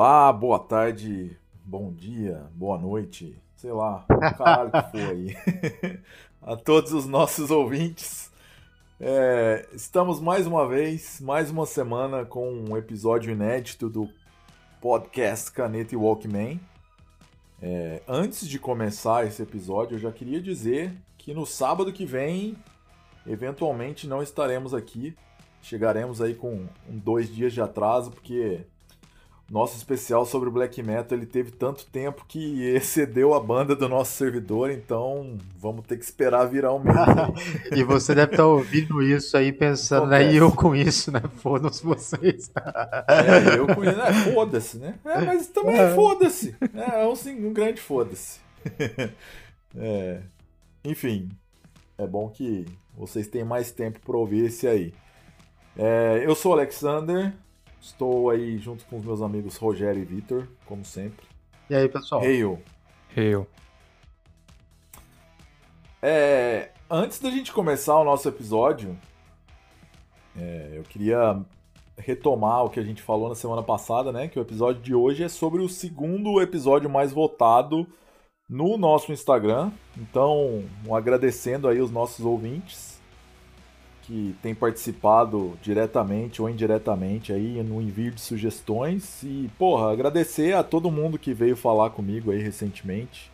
Olá, boa tarde, bom dia, boa noite, sei lá, caralho que foi aí. A todos os nossos ouvintes. É, estamos mais uma vez, mais uma semana com um episódio inédito do podcast Caneta e Walkman. É, antes de começar esse episódio, eu já queria dizer que no sábado que vem, eventualmente não estaremos aqui. Chegaremos aí com dois dias de atraso, porque nosso especial sobre o black metal ele teve tanto tempo que excedeu a banda do nosso servidor, então vamos ter que esperar virar um mês. e você deve estar ouvindo isso aí pensando, né? E eu com isso, né? Foda-se vocês. é, eu com isso, né? Foda-se, né? É, mas também é. foda-se. É, é um, um grande foda-se. é, enfim, é bom que vocês tenham mais tempo para ouvir esse aí. É, eu sou o Alexander, Estou aí junto com os meus amigos Rogério e Vitor, como sempre. E aí, pessoal? Hail. Hail. É, antes da gente começar o nosso episódio, é, eu queria retomar o que a gente falou na semana passada, né? Que o episódio de hoje é sobre o segundo episódio mais votado no nosso Instagram. Então, um agradecendo aí os nossos ouvintes que tem participado diretamente ou indiretamente aí no envio de sugestões. E, porra, agradecer a todo mundo que veio falar comigo aí recentemente.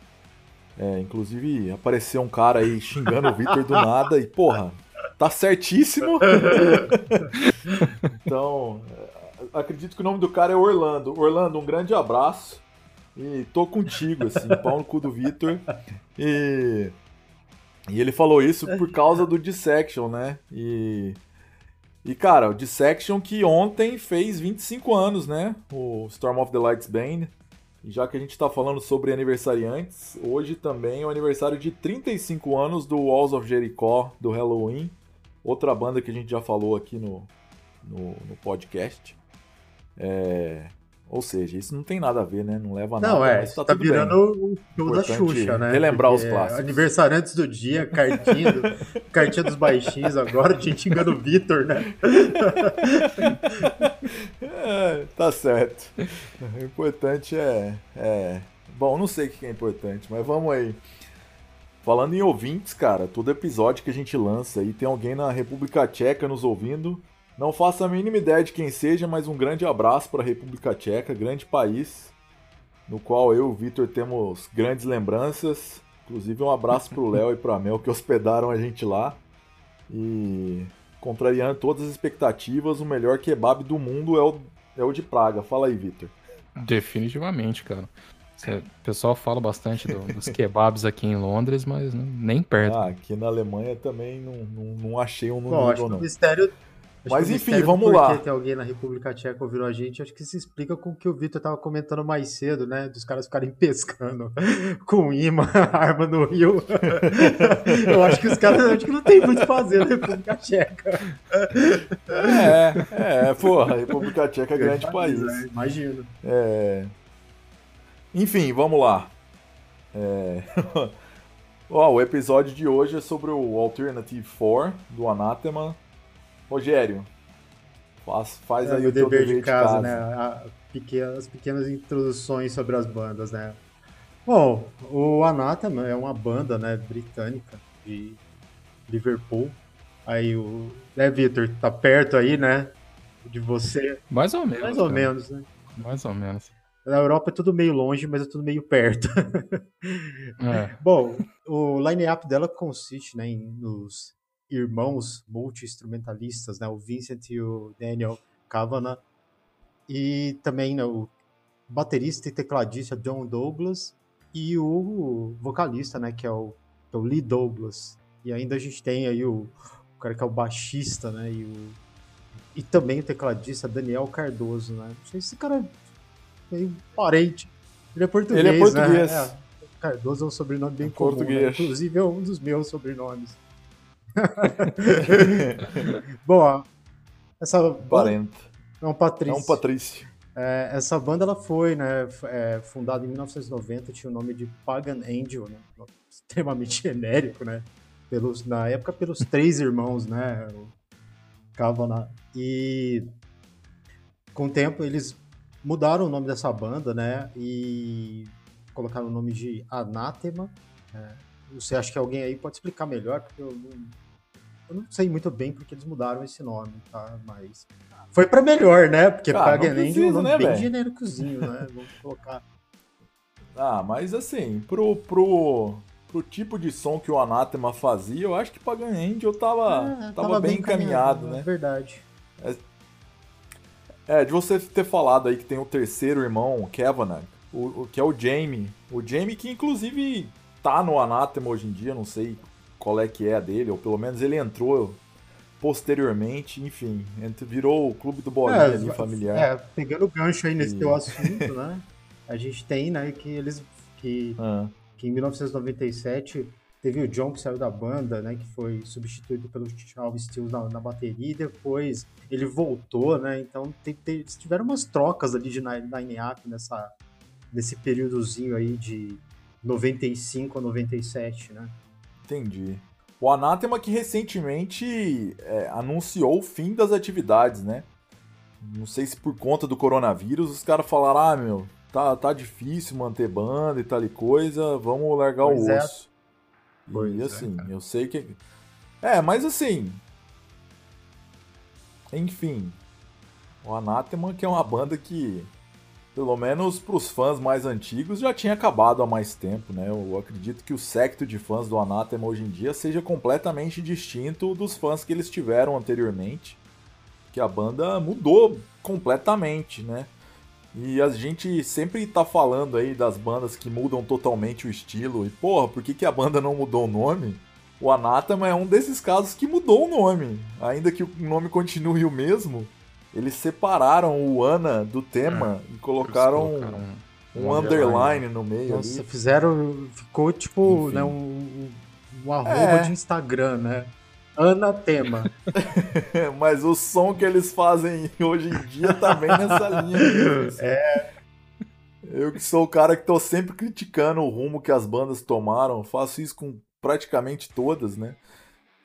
É, inclusive, apareceu um cara aí xingando o Victor do nada e, porra, tá certíssimo. então, é, acredito que o nome do cara é Orlando. Orlando, um grande abraço. E tô contigo, assim, pau no cu do Victor. E e ele falou isso por causa do Dissection, né? E. E, cara, o Dissection que ontem fez 25 anos, né? O Storm of the Lights Bane. E já que a gente tá falando sobre aniversariantes, hoje também é o aniversário de 35 anos do Walls of Jericho, do Halloween. Outra banda que a gente já falou aqui no, no, no podcast. É, ou seja, isso não tem nada a ver, né? Não leva não, nada. É, mas tá, tá virando o show da Xuxa, né? Relembrar os clássicos. Aniversariantes do dia, cartinha, do, cartinha dos baixinhos agora, a gente engana o Vitor, né? é, tá certo. O importante é, é. Bom, não sei o que é importante, mas vamos aí. Falando em ouvintes, cara, todo episódio que a gente lança aí tem alguém na República Tcheca nos ouvindo. Não faço a mínima ideia de quem seja, mas um grande abraço para a República Tcheca, grande país, no qual eu e o Vitor temos grandes lembranças. Inclusive um abraço para o Léo e para a Mel que hospedaram a gente lá. E contrariando todas as expectativas, o melhor kebab do mundo é o, é o de Praga. Fala aí, Vitor. Definitivamente, cara. O pessoal fala bastante do, dos kebabs aqui em Londres, mas nem perto. Ah, aqui na Alemanha também não, não, não achei um número, Bom, acho não. Que o mistério mas enfim, vamos lá. tem alguém na República Tcheca ouvindo a gente, acho que se explica com o que o Vitor estava comentando mais cedo, né? Dos caras ficarem pescando com imã, arma no rio. Eu acho que os caras acho que não tem muito a fazer na República Tcheca. É, é, porra, a República Tcheca é grande país. país. Imagino. É... Enfim, vamos lá. É... Ó, o episódio de hoje é sobre o Alternative 4 do Anathema Rogério, faz, faz é aí o dever, dever de casa, de casa. né? A, pequenas, as pequenas introduções sobre as bandas, né? Bom, o Anathema é uma banda, né, britânica de Liverpool. Aí o, né, Victor, tá perto aí, né, de você. Mais ou menos. Mais ou cara. menos, né? Mais ou menos. Na Europa é tudo meio longe, mas é tudo meio perto. É. Bom, o line-up dela consiste né, em, nos irmãos multi-instrumentalistas, né, o Vincent e o Daniel Kavanagh, e também né, o baterista e tecladista John Douglas e o vocalista, né, que é o, que é o Lee Douglas. E ainda a gente tem aí o, o cara que é o baixista, né, e, o, e também o tecladista Daniel Cardoso, né. Não sei se esse cara é meio parente. Ele é português, Ele é português. Né? É, Cardoso é um sobrenome bem é comum, né? inclusive é um dos meus sobrenomes. Bom, essa. É um Patrício. É um Patrício. É, essa banda ela foi né, é, fundada em 1990, tinha o nome de Pagan Angel, né, extremamente genérico, né? Pelos, na época pelos três irmãos, né? Kavanagh. E com o tempo eles mudaram o nome dessa banda, né? E colocaram o nome de Anátema. É, você acha que alguém aí pode explicar melhor? Porque eu não, eu não sei muito bem porque eles mudaram esse nome, tá? Mas foi para melhor, né? Porque ah, Paganend é um nome né, bem genéricozinho, né? Vamos colocar. Ah, mas assim, pro, pro, pro tipo de som que o Anátema fazia, eu acho que Paganend eu tava, é, tava, tava, bem, encaminhado, né? É verdade. É, é, de você ter falado aí que tem o terceiro irmão, Kevanag, o, o, que é o Jamie. O Jamie que inclusive tá no Anátema hoje em dia, não sei qual é que é a dele, ou pelo menos ele entrou posteriormente, enfim, virou o clube do bolinha é, ali, familiar. É, pegando o gancho aí nesse e... teu assunto, né? A gente tem, né, que eles que, ah. que em 1997 teve o John que saiu da banda, né, que foi substituído pelo Charles Stills na, na, bateria, e depois ele voltou, né? Então tem, tem, tiveram umas trocas ali de line-up nessa nesse períodozinho aí de 95 a 97, né? Entendi. O Anatema que recentemente é, anunciou o fim das atividades, né? Não sei se por conta do coronavírus os caras falaram, ah, meu, tá, tá difícil manter banda e tal e coisa, vamos largar pois o é. osso. Pois e é, assim, é, eu sei que. É, mas assim. Enfim. O Anatema que é uma banda que pelo menos para os fãs mais antigos, já tinha acabado há mais tempo, né? Eu acredito que o secto de fãs do Anathema hoje em dia seja completamente distinto dos fãs que eles tiveram anteriormente, que a banda mudou completamente, né? E a gente sempre tá falando aí das bandas que mudam totalmente o estilo, e porra, por que, que a banda não mudou o nome? O Anathema é um desses casos que mudou o nome, ainda que o nome continue o mesmo eles separaram o Ana do tema é, e colocaram um, um, underline no meio. Nossa, ali. fizeram. Ficou tipo né, um, um arroba é. de Instagram, né? Ana Tema. Mas o som que eles fazem hoje em dia tá bem nessa linha. Mesmo, É. Eu que sou o cara que tô sempre criticando o rumo que as bandas tomaram, faço isso com praticamente todas, né?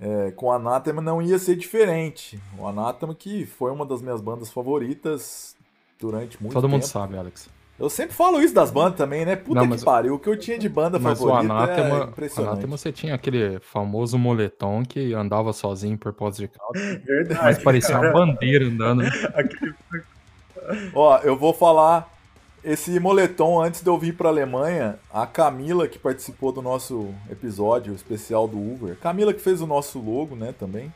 É, com o Anathema não ia ser diferente. O Anathema que foi uma das minhas bandas favoritas durante muito Todo tempo. mundo sabe, Alex. Eu sempre falo isso das bandas também, né? Puta não, mas... que pariu. O que eu tinha de banda mas favorita o Anathema, é impressionante. Anathema você tinha aquele famoso moletom que andava sozinho por pós de calça. Verdade. Mas parecia cara. uma bandeira andando. Ó, eu vou falar esse moletom, antes de eu vir pra Alemanha, a Camila, que participou do nosso episódio especial do Uber, Camila que fez o nosso logo, né, também,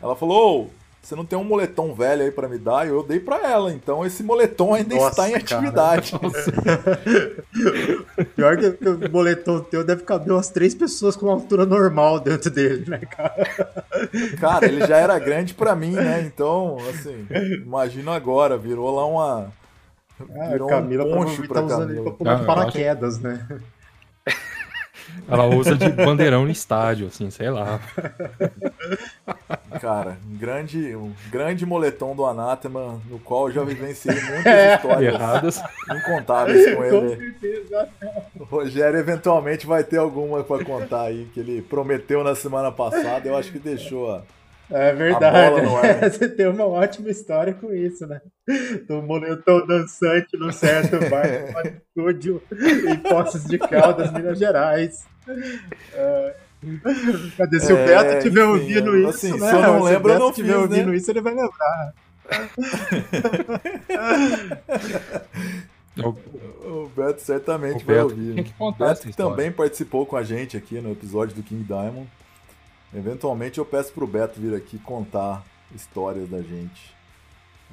ela falou: oh, você não tem um moletom velho aí para me dar? Eu dei para ela, então esse moletom ainda Nossa, está em atividade. Pior que o moletom teu deve caber umas três pessoas com uma altura normal dentro dele, né, cara? Cara, ele já era grande para mim, né? Então, assim, imagina agora, virou lá uma ah, Virou Camila um poncho pra tá usando ele pra pular de paraquedas, né? Ela usa de bandeirão no estádio, assim, sei lá. Cara, um grande, um grande moletom do Anátema, no qual eu já vivenciei muitas é. histórias Erradas. incontáveis com ele. Com certeza. O Rogério eventualmente vai ter alguma para contar aí, que ele prometeu na semana passada, eu acho que deixou a, é verdade. Você tem uma ótima história com isso, né? Do moletom dançante no certo bar estúdio em Poços de Caldas, Minas Gerais. É... Cadê? Se é, o Beto estiver ouvindo isso, assim, né? Se eu não lembro, eu não fiz, estiver ouvindo né? isso, ele vai lembrar. o Beto certamente o vai Beto, ouvir. Que que o Beto também participou com a gente aqui no episódio do King Diamond. Eventualmente eu peço pro Beto vir aqui contar histórias da gente.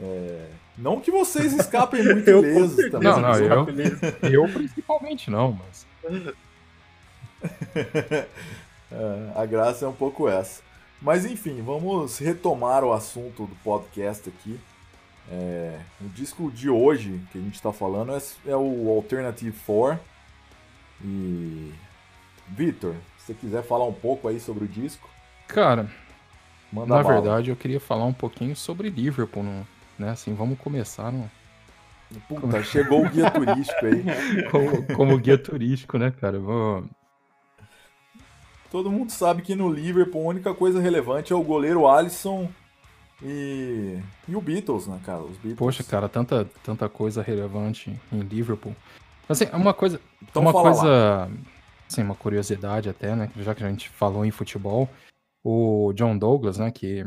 É... Não que vocês escapem muito ilesos também. Não, não, eu, eu principalmente não, mas. é, a graça é um pouco essa. Mas enfim, vamos retomar o assunto do podcast aqui. É, o disco de hoje que a gente está falando é, é o Alternative 4. E. Vitor, se você quiser falar um pouco aí sobre o disco. Cara, Manda na verdade eu queria falar um pouquinho sobre Liverpool, né? Assim, vamos começar no... Puta, chegou o guia turístico aí. como, como, guia turístico, né, cara? Vou... Todo mundo sabe que no Liverpool a única coisa relevante é o goleiro Alisson E, e o Beatles, né, cara? Os Beatles. Poxa, cara, tanta, tanta coisa relevante em Liverpool. Assim, uma coisa. Então, uma coisa. Lá. Assim, uma curiosidade até, né? Já que a gente falou em futebol, o John Douglas, né? Que,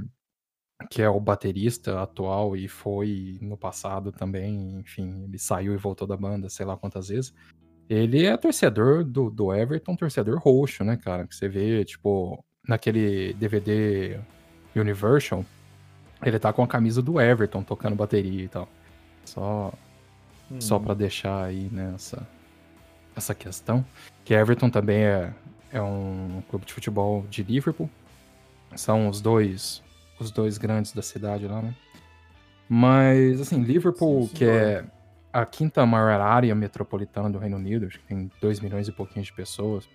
que é o baterista atual e foi no passado também, enfim, ele saiu e voltou da banda, sei lá quantas vezes. Ele é torcedor do, do Everton, torcedor roxo, né, cara? Que você vê, tipo, naquele DVD Universal, ele tá com a camisa do Everton tocando bateria e tal. Só, hum. só para deixar aí nessa né, essa questão. Que Everton também é, é um clube de futebol de Liverpool. São os dois os dois grandes da cidade lá, né? Mas, assim, Liverpool, sim, sim, que é a quinta maior área metropolitana do Reino Unido, acho que tem 2 milhões e pouquinho de pessoas.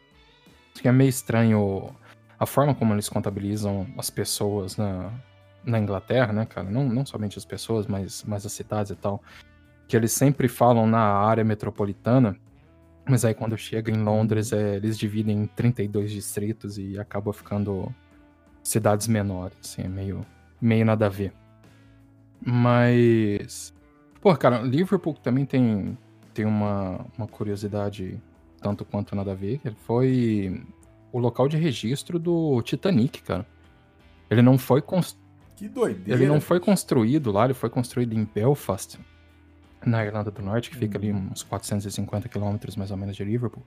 Acho que é meio estranho a forma como eles contabilizam as pessoas na, na Inglaterra, né, cara? Não, não somente as pessoas, mas, mas as cidades e tal. Que eles sempre falam na área metropolitana, mas aí quando chega em Londres, é, eles dividem em 32 distritos e acaba ficando cidades menores, assim, é meio, meio nada a ver. Mas. Pô, cara, Liverpool também tem, tem uma, uma curiosidade tanto quanto nada a ver, que foi o local de registro do Titanic, cara. Ele não foi construído. Que doideira. Ele não foi construído lá, ele foi construído em Belfast, na Irlanda do Norte, que fica ali uhum. uns 450 quilômetros mais ou menos de Liverpool.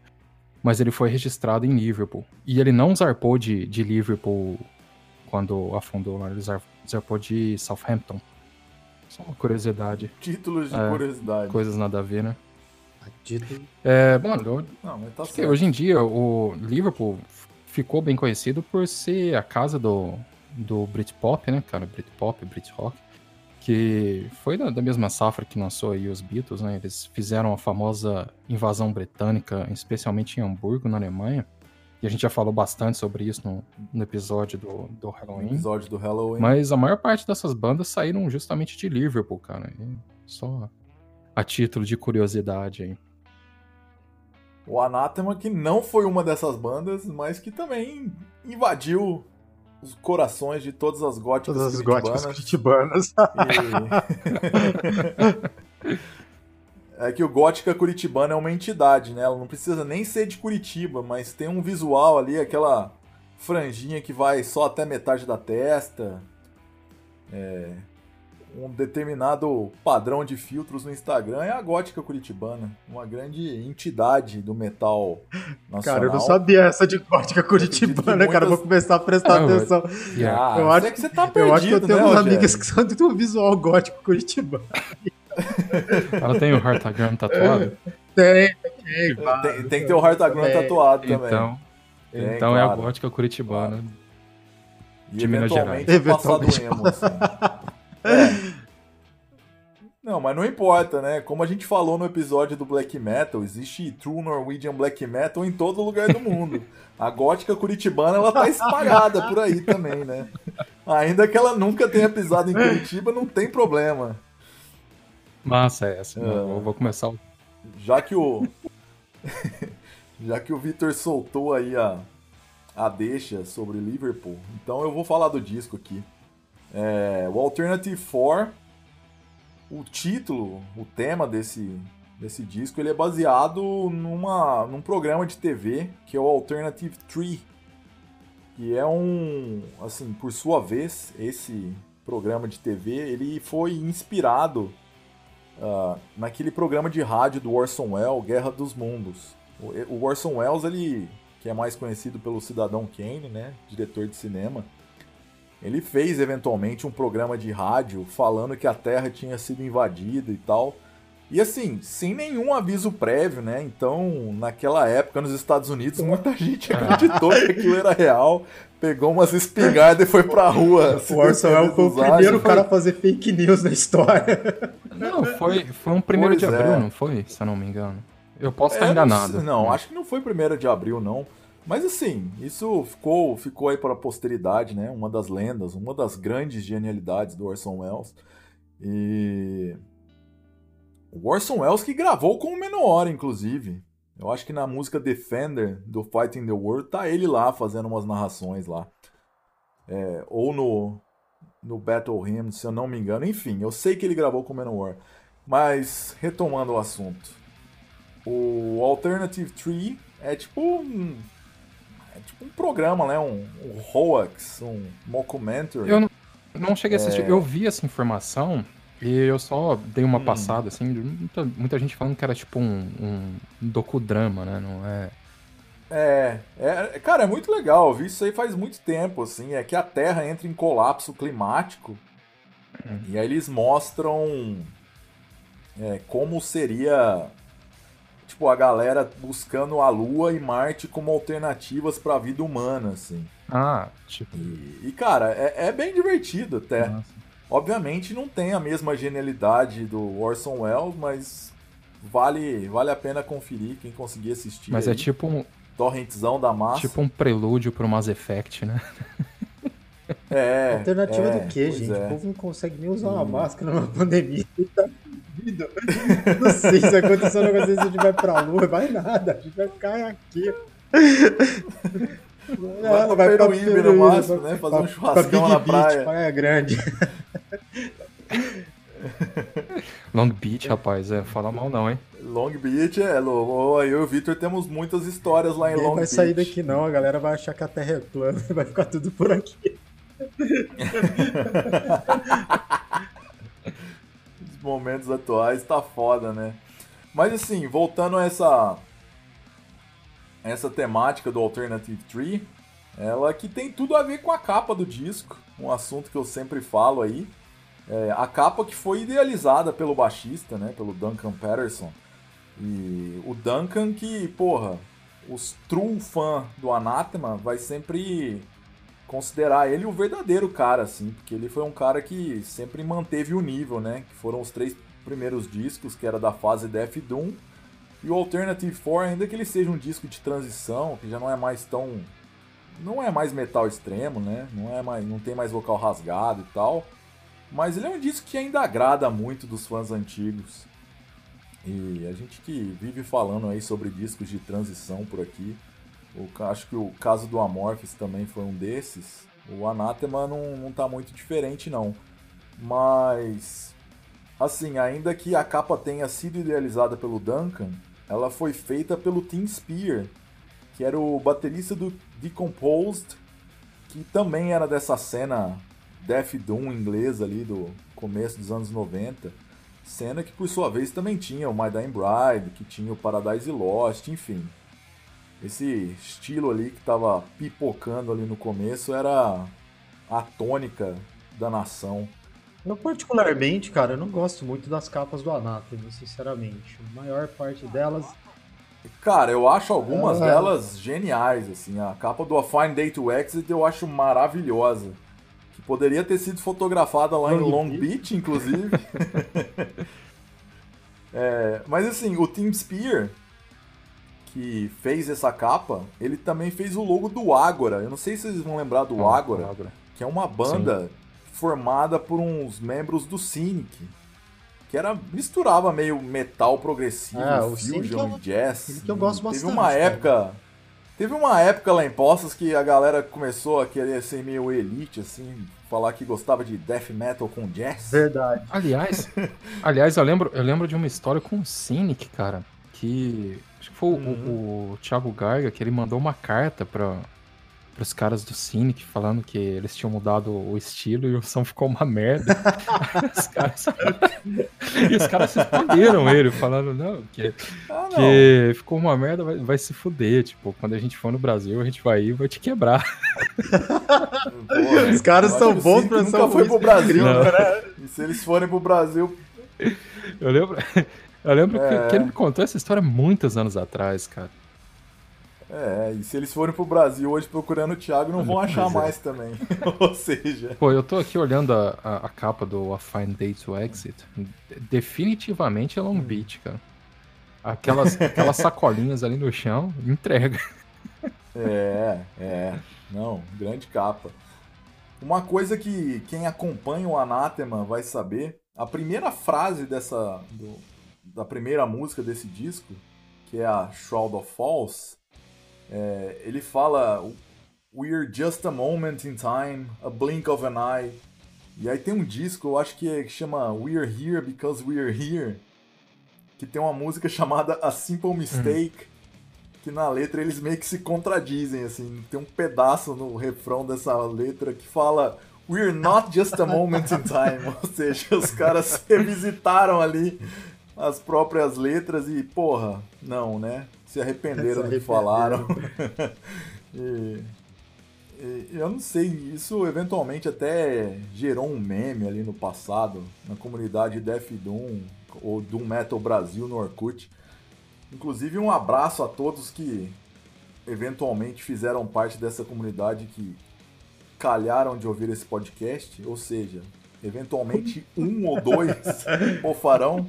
Mas ele foi registrado em Liverpool. E ele não zarpou de, de Liverpool quando afundou lá, ele zarpou de Southampton. Só uma curiosidade. Títulos de é, curiosidade. Coisas nada a ver, né? É, mano, eu, não, tá acho que hoje em dia o Liverpool ficou bem conhecido por ser a casa do, do Britpop, né, cara? Britpop, Britrock. Que foi da, da, mesma safra que lançou aí os Beatles, né? Eles fizeram a famosa invasão britânica, especialmente em Hamburgo, na Alemanha. E a gente já falou bastante sobre isso no, no episódio do, do Halloween. No episódio do Halloween. Mas a maior parte dessas bandas saíram justamente de Liverpool, cara. E só a título de curiosidade aí. O Anathema, que não foi uma dessas bandas, mas que também invadiu os corações de todas as góticas todas as góticas curitibanas. E... é que o Gótica Curitibana é uma entidade, né? Ela não precisa nem ser de Curitiba, mas tem um visual ali, aquela franjinha que vai só até metade da testa. É, um determinado padrão de filtros no Instagram é a Gótica Curitibana, uma grande entidade do metal nacional. Cara, eu não sabia essa de Gótica Curitibana, muitas... cara, vou começar a prestar ah, atenção. Ah, eu acho que você tá perdido, Eu acho que eu tenho né, umas amigas que são do visual gótico curitibano. Ela tem o Heartagram tatuado? Tem, tem, claro. tem, tem que ter o Heartagram tatuado também. Então, tem, então claro. é a gótica curitibana. E de Minas Gerais. Eventualmente. Emo, assim. Mas não importa, né? Como a gente falou no episódio do Black Metal, existe True Norwegian Black Metal em todo lugar do mundo. A gótica curitibana, ela tá espalhada por aí também, né? Ainda que ela nunca tenha pisado em Curitiba, não tem problema. Massa é essa. É. Eu vou começar. Já que o. Já que o Victor soltou aí a, a deixa sobre Liverpool, então eu vou falar do disco aqui. É, o Alternative 4, o título, o tema desse, desse disco, ele é baseado numa, num programa de TV que é o Alternative 3, que é um, assim, por sua vez, esse programa de TV, ele foi inspirado uh, naquele programa de rádio do Orson Welles, Guerra dos Mundos. O, o Orson Welles, ele, que é mais conhecido pelo Cidadão Kane, né, diretor de cinema, ele fez eventualmente um programa de rádio falando que a Terra tinha sido invadida e tal. E assim, sem nenhum aviso prévio, né? Então, naquela época nos Estados Unidos, muita gente acreditou que aquilo era real, pegou umas espingardas e foi pra rua. O Orson Welles foi o primeiro foi... cara a fazer fake news na história. Não, foi, foi um primeiro pois de abril, é. não foi? Se eu não me engano. Eu posso estar é, enganado. Não, não, acho que não foi primeiro de abril, não. Mas assim, isso ficou, ficou aí para a posteridade, né? Uma das lendas, uma das grandes genialidades do Orson Welles. E o Orson Welles que gravou com o Menor, inclusive. Eu acho que na música Defender do Fighting the World tá ele lá fazendo umas narrações lá. É, ou no no Battle Hymn, se eu não me engano. Enfim, eu sei que ele gravou com Manowar. Mas, retomando o assunto. O Alternative Tree é tipo um... É tipo um programa, né? Um, um hoax, um mockumentary. Eu não, não cheguei a assistir. É... Eu vi essa informação e eu só dei uma hum. passada, assim. Muita, muita gente falando que era tipo um, um docudrama, né? Não é... É, é, cara, é muito legal. Eu vi isso aí faz muito tempo, assim. É que a Terra entra em colapso climático. Uhum. E aí eles mostram é, como seria tipo a galera buscando a Lua e Marte como alternativas para a vida humana, assim. Ah, tipo. E, e cara, é, é, bem divertido até. Nossa. Obviamente não tem a mesma genialidade do Orson Welles, mas vale, vale a pena conferir quem conseguir assistir. Mas é aí. é tipo um, torrentzão da massa. Tipo um prelúdio pro Mass Effect, né? É. Alternativa é, do quê, gente? É. O povo não consegue nem usar uma hum. máscara numa pandemia. Tá Não sei se acontecer um negócio desse, a gente vai pra lua, vai nada. A gente vai ficar aqui. Vai, vai, vai pra Peruíbe no máximo, né? Fazer um churrascão na praia. Praia Grande. Long Beach, rapaz, é, fala mal não, hein? Long Beach, é, eu e o Victor temos muitas histórias lá em Ninguém Long Beach. vai sair daqui não, a galera vai achar que a Terra é plana, vai ficar tudo por aqui. Os momentos atuais tá foda, né? Mas assim, voltando a essa essa temática do Alternative Tree, ela que tem tudo a ver com a capa do disco, um assunto que eu sempre falo aí. É, a capa que foi idealizada pelo baixista, né, pelo Duncan Patterson. E o Duncan que, porra, os true fã do Anathema vai sempre considerar ele o verdadeiro cara, assim, porque ele foi um cara que sempre manteve o nível, né? Que foram os três primeiros discos, que era da fase Death Doom, e o Alternative 4, ainda que ele seja um disco de transição, que já não é mais tão não é mais metal extremo, né? Não é mais, não tem mais vocal rasgado e tal. Mas ele é um disco que ainda agrada muito dos fãs antigos. E a gente que vive falando aí sobre discos de transição por aqui, acho que o caso do Amorphis também foi um desses. O Anathema não, não tá muito diferente não. Mas assim, ainda que a capa tenha sido idealizada pelo Duncan, ela foi feita pelo Tim Spear, que era o baterista do Decomposed, que também era dessa cena Death Doom inglesa ali do começo dos anos 90. Cena que por sua vez também tinha o My Dying Bride, que tinha o Paradise Lost, enfim. Esse estilo ali que estava pipocando ali no começo era a tônica da nação. Eu particularmente, cara, eu não gosto muito das capas do Anathema, sinceramente. A maior parte delas Cara, eu acho algumas é. delas geniais, assim. A capa do A Fine Day to Exit eu acho maravilhosa. Que poderia ter sido fotografada lá Long em Long Beach, Beach inclusive. é, mas assim, o Tim Spear, que fez essa capa, ele também fez o logo do Ágora. Eu não sei se vocês vão lembrar do ah, Ágora, Ágora, que é uma banda Sim. formada por uns membros do Cynic. Que era, misturava meio metal progressivo, ah, fusion e jazz. Que eu gosto bastante. Teve uma época Teve uma época lá em Poços que a galera começou a querer ser meio elite, assim, falar que gostava de death metal com jazz. Verdade. Aliás, aliás, eu lembro, eu lembro de uma história com o Cynic, cara, que acho que foi uhum. o, o, Thiago Garga que ele mandou uma carta para pros caras do Cynic falando que eles tinham mudado o estilo e o som ficou uma merda. os caras... e os caras responderam ele, falando, não, que, ah, não. que ficou uma merda, vai, vai, se fuder. Tipo, quando a gente for no Brasil, a gente vai ir e vai te quebrar. os caras são bons pra Nunca foi pro Brasil, né? E se eles forem pro Brasil. Eu lembro. Eu lembro é... que, que ele me contou essa história muitos anos atrás, cara. É, e se eles forem pro Brasil hoje procurando o Thiago, não vão achar é. mais também. Ou seja. Pô, eu tô aqui olhando a, a, a, capa do A Fine Day to Exit. Definitivamente é Long hum. Beach, cara. Aquelas, aquelas sacolinhas ali no chão, entrega. É, é. Não, grande capa. Uma coisa que quem acompanha o Anathema vai saber, a primeira frase dessa do, da primeira música desse disco, que é a Shroud of Falls, é, ele fala: We're just a moment in time, a blink of an eye, E aí tem um disco, eu acho que, é, chama We're Here Because We're Here, que tem uma música chamada A Simple Mistake, que na letra eles meio que se contradizem, assim. Tem um pedaço no refrão dessa letra que fala We're not just a moment in time. Ou seja, os caras revisitaram ali as próprias letras e, porra, não, né? Se arrependeram do que falaram. e, e, eu não sei, isso eventualmente até gerou um meme ali no passado, na comunidade Def Doom, ou Doom Metal Brasil no Orkut. Inclusive, um abraço a todos que eventualmente fizeram parte dessa comunidade que calharam de ouvir esse podcast, ou seja, eventualmente um ou dois o farão.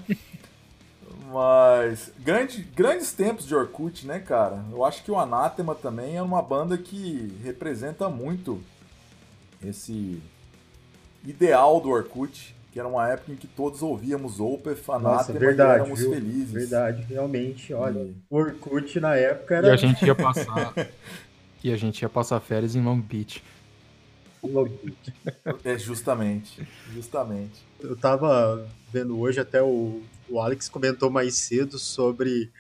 Mas grande, grandes tempos de Orkut, né, cara? Eu acho que o Anathema também é uma banda que representa muito esse ideal do Orkut, que era uma época em que todos ouvíamos Opeth, Anathema verdade, e éramos viu? felizes. Verdade, realmente, olha, e... o Orkut na época era... E a gente ia passar... e a gente ia passar férias em Long Beach. É justamente, justamente. Eu tava vendo hoje até o, o Alex comentou mais cedo sobre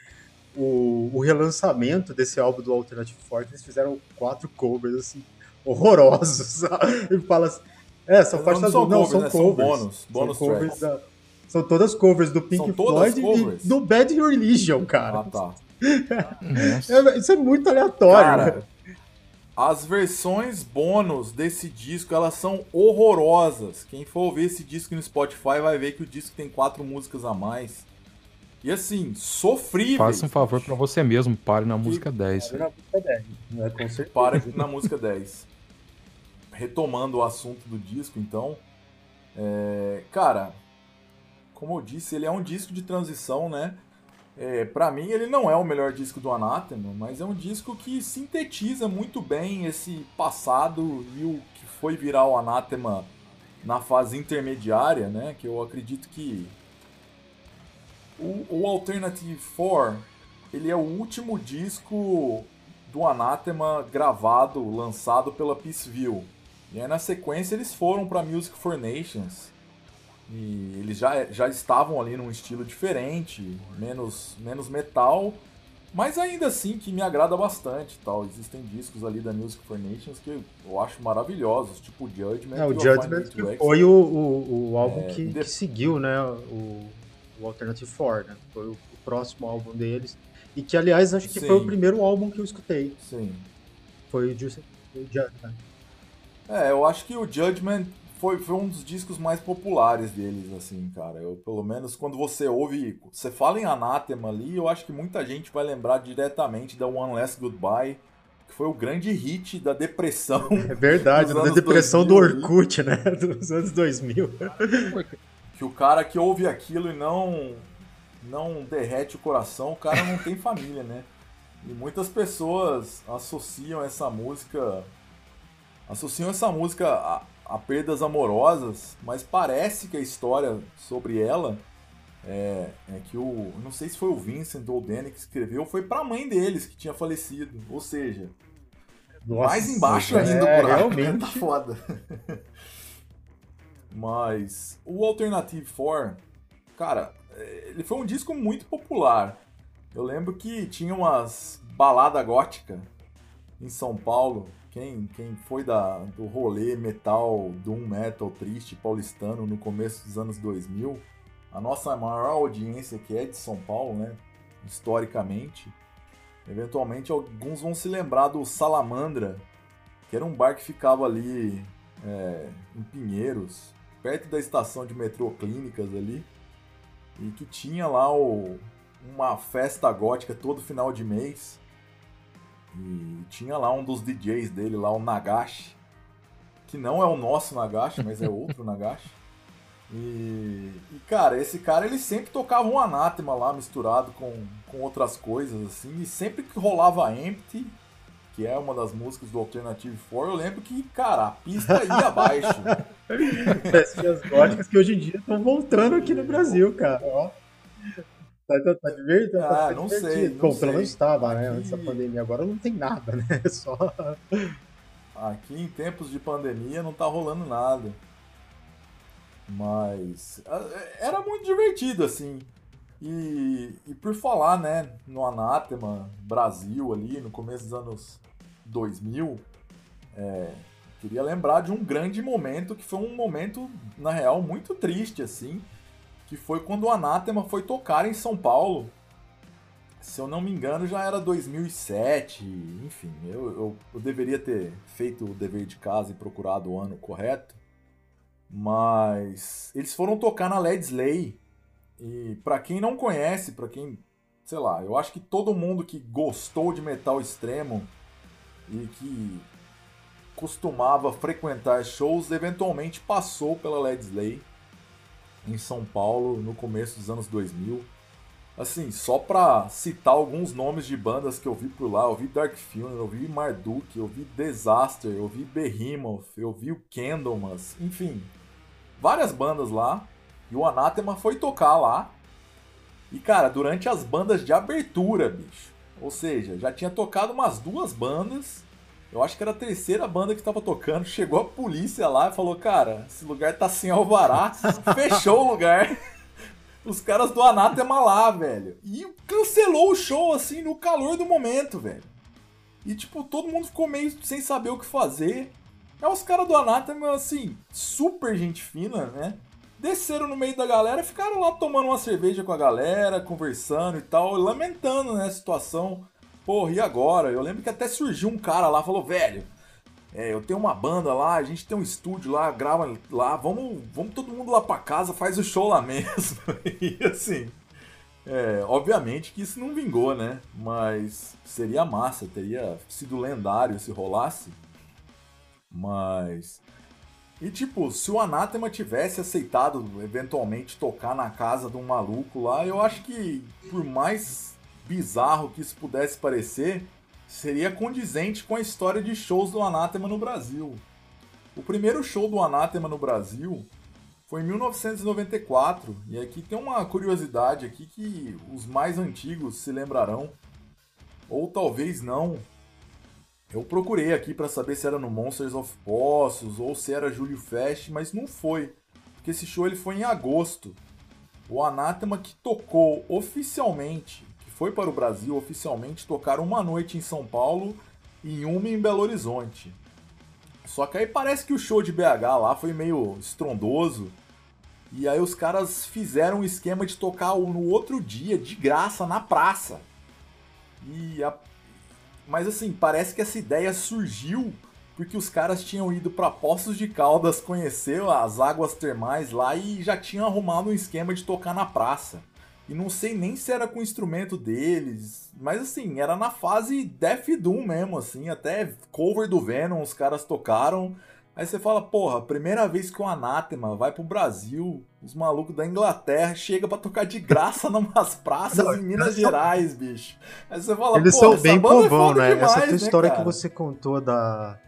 o, o relançamento desse álbum do Alternative Force. Eles fizeram quatro covers assim horrorosos. Ele fala assim, é, são faixas não, não, são, né? covers, são bônus, bônus são covers da, são todas covers do Pink Floyd covers? e do Bad Religion, cara. Ah, tá. é, isso é muito aleatório. Cara, né? As versões bônus desse disco, elas são horrorosas. Quem for ouvir esse disco no Spotify vai ver que o disco tem quatro músicas a mais. E assim, sofrível. Faça um favor para você mesmo, pare na música 10. Pare na música 10, né? Com certeza. Pare na música 10. Retomando o assunto do disco, então. É... Cara, como eu disse, ele é um disco de transição, né? É, para mim, ele não é o melhor disco do Anathema, mas é um disco que sintetiza muito bem esse passado e o que foi virar o Anathema na fase intermediária, né? Que eu acredito que o, o Alternative 4 ele é o último disco do Anathema gravado, lançado pela Peaceville. E aí na sequência eles foram para Music for Nations e eles já, já estavam ali num estilo diferente, menos, menos metal, mas ainda assim que me agrada bastante tal. Existem discos ali da Music for Nations que eu acho maravilhosos, tipo Judgment. É, o Judgment foi o, o, o álbum é, que, que, seguiu, né, o, o Alternative 4, né? Foi o, o, próximo álbum deles. E que, aliás, acho que Sim. foi o primeiro álbum que eu escutei. Sim. Foi o, Judgment. É, eu acho que o Judgment foi, foi um dos discos mais populares deles, assim, cara. Eu, pelo menos, quando você ouve, você fala em Anathema ali, eu acho que muita gente vai lembrar diretamente da One Last Goodbye, que foi o grande hit da depressão. É verdade, da depressão 2000, do Orkut, né? Dos anos 2000. Que o cara que ouve aquilo e não não derrete o coração, o cara não tem família, né? E muitas pessoas associam essa música associam essa música a, perdas amorosas, mas parece que a história sobre ela é, é, que o. Não sei se foi o Vincent ou o Danny que escreveu, foi pra mãe deles que tinha falecido. Ou seja, Nossa, mais embaixo ainda é, o buraco. Né? Realmente. Tá foda. mas o Alternative 4, cara, ele foi um disco muito popular. Eu lembro que tinha umas balada gótica em São Paulo quem, quem foi da, do rolê metal, doom metal triste paulistano no começo dos anos 2000, a nossa maior audiência que é de São Paulo, né, historicamente, eventualmente alguns vão se lembrar do Salamandra, que era um bar que ficava ali é, em Pinheiros, perto da estação de metrô Clínicas ali, e que tinha lá o, uma festa gótica todo final de mês e tinha lá um dos DJs dele lá, o Nagashi, que não é o nosso Nagashi, mas é outro Nagashi. E, e, cara, esse cara ele sempre tocava um anátema lá misturado com, com outras coisas assim, e sempre que rolava Empty, que é uma das músicas do Alternative 4, eu lembro que, cara, a pista ia abaixo. Festinhas góticas que hoje em dia estão voltando aqui no Brasil, cara. Ó. Tá, tá, tá divertido? Tá, ah, tá não divertido. sei. Não Bom, sei. pelo menos estava, né? Antes da pandemia. Agora não tem nada, né? Só. Aqui em tempos de pandemia não tá rolando nada. Mas era muito divertido, assim. E, e por falar, né, no Anátema Brasil ali, no começo dos anos 2000, é, queria lembrar de um grande momento, que foi um momento, na real, muito triste, assim, que foi quando o Anátema foi tocar em São Paulo. Se eu não me engano, já era 2007, enfim, eu, eu, eu deveria ter feito o dever de casa e procurado o ano correto, mas eles foram tocar na Led Slay, e para quem não conhece, para quem, sei lá, eu acho que todo mundo que gostou de metal extremo e que costumava frequentar shows, eventualmente passou pela Led Slay em São Paulo no começo dos anos 2000. Assim, só pra citar alguns nomes de bandas que eu vi por lá, eu vi Dark Funeral, eu vi Marduk, eu vi Disaster, eu vi Behemoth, eu vi o Candlemas, enfim, várias bandas lá. E o Anathema foi tocar lá. E cara, durante as bandas de abertura, bicho. Ou seja, já tinha tocado umas duas bandas eu acho que era a terceira banda que tava tocando. Chegou a polícia lá e falou: Cara, esse lugar tá sem alvará. Fechou o lugar. Os caras do Anatema lá, velho. E cancelou o show, assim, no calor do momento, velho. E, tipo, todo mundo ficou meio sem saber o que fazer. Aí os caras do Anatema, assim, super gente fina, né? Desceram no meio da galera e ficaram lá tomando uma cerveja com a galera, conversando e tal, lamentando, né, a situação Porra, e agora? Eu lembro que até surgiu um cara lá, falou, velho, é, eu tenho uma banda lá, a gente tem um estúdio lá, grava lá, vamos, vamos todo mundo lá pra casa, faz o show lá mesmo. e assim, é, obviamente que isso não vingou, né? Mas seria massa, teria sido lendário se rolasse. Mas. E tipo, se o Anatema tivesse aceitado eventualmente tocar na casa de um maluco lá, eu acho que por mais bizarro que isso pudesse parecer, seria condizente com a história de shows do Anátema no Brasil. O primeiro show do Anátema no Brasil foi em 1994, e aqui tem uma curiosidade aqui que os mais antigos se lembrarão, ou talvez não. Eu procurei aqui para saber se era no Monsters of Poços ou se era Julio Fest, mas não foi, porque esse show ele foi em agosto. O Anátema que tocou oficialmente foi para o Brasil oficialmente tocar uma noite em São Paulo e uma em Belo Horizonte. Só que aí parece que o show de BH lá foi meio estrondoso. E aí os caras fizeram um esquema de tocar no outro dia, de graça, na praça. E a... Mas assim, parece que essa ideia surgiu porque os caras tinham ido para Poços de Caldas conhecer as águas termais lá e já tinham arrumado um esquema de tocar na praça. E não sei nem se era com o instrumento deles. Mas assim, era na fase Death Doom mesmo, assim. Até cover do Venom os caras tocaram. Aí você fala, porra, primeira vez que o Anátema vai pro Brasil, os malucos da Inglaterra chega para tocar de graça numas praças não, em Minas Gerais, bicho. Aí você fala, Eles são bem povão, é né? Demais, Essa tua né, história cara? que você contou da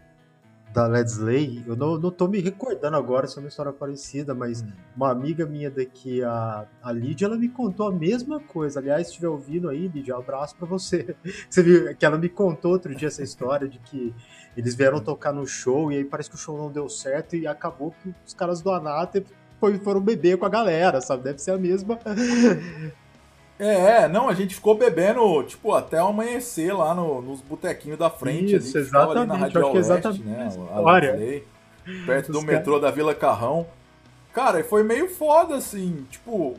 da Led Slay, eu não, não tô me recordando agora se é uma história parecida, mas hum. uma amiga minha daqui, a, a Lídia, ela me contou a mesma coisa. Aliás, se estiver ouvindo aí, Lídia, um abraço para você. Você viu que ela me contou outro dia essa história de que eles vieram tocar no show e aí parece que o show não deu certo e acabou que os caras do Anata foram beber com a galera, sabe? Deve ser a mesma é, é, não, a gente ficou bebendo, tipo, até o amanhecer lá no, nos botequinhos da frente. Isso, ali, exatamente. Ali na Rádio Oeste, exatamente né? Perto do metrô da Vila Carrão. Cara, foi meio foda, assim, tipo...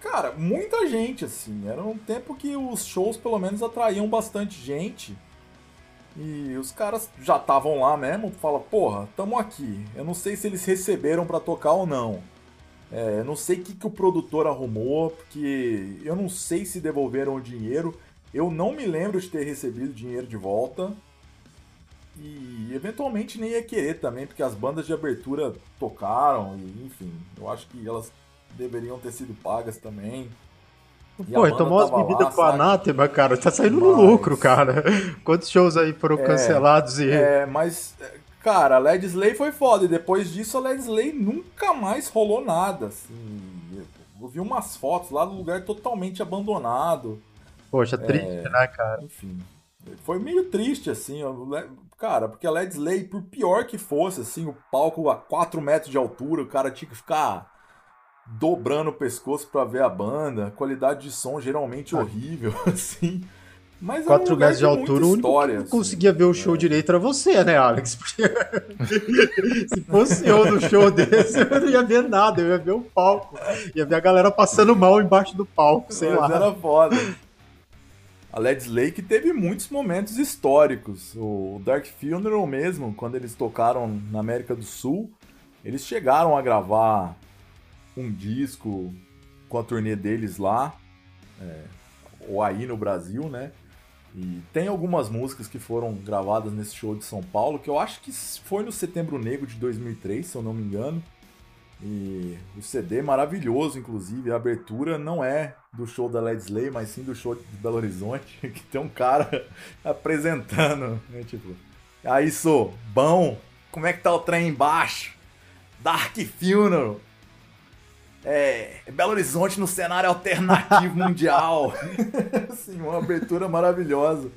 Cara, muita gente, assim. Era um tempo que os shows, pelo menos, atraíam bastante gente. E os caras já estavam lá mesmo, fala, porra, tamo aqui. Eu não sei se eles receberam para tocar ou não. É, não sei o que, que o produtor arrumou, porque eu não sei se devolveram o dinheiro. Eu não me lembro de ter recebido dinheiro de volta. E eventualmente nem ia querer também, porque as bandas de abertura tocaram, e enfim, eu acho que elas deveriam ter sido pagas também. E Pô, tomou umas bebidas com a Anátema, cara, tá saindo mas... no lucro, cara. Quantos shows aí foram é, cancelados e. É, mas Cara, a Led Slay foi foda. E depois disso, a Led Slay nunca mais rolou nada. Assim. Eu vi umas fotos lá do lugar totalmente abandonado. Poxa, triste, é... né, cara? Enfim. Foi meio triste, assim. Cara, porque a Led Slay, por pior que fosse, assim, o palco a 4 metros de altura, o cara tinha que ficar dobrando o pescoço para ver a banda, qualidade de som geralmente horrível, assim. Mas 4 um metros de, de altura, o único que assim. conseguia ver o show é. direito era você, né, Alex? Se fosse eu no show desse, eu não ia ver nada, eu ia ver o palco. Ia ver a galera passando mal embaixo do palco, sei Mas lá. era foda. A Led Slake teve muitos momentos históricos. O Dark Funeral mesmo, quando eles tocaram na América do Sul, eles chegaram a gravar um disco com a turnê deles lá, é, ou aí no Brasil, né? E tem algumas músicas que foram gravadas nesse show de São Paulo, que eu acho que foi no Setembro Negro de 2003, se eu não me engano. E o CD maravilhoso, inclusive. A abertura não é do show da Led Slay, mas sim do show de Belo Horizonte, que tem um cara apresentando, né? Tipo, aí sou, bom, como é que tá o trem embaixo? Dark Funeral. É, Belo Horizonte no cenário alternativo mundial. assim, uma abertura maravilhosa.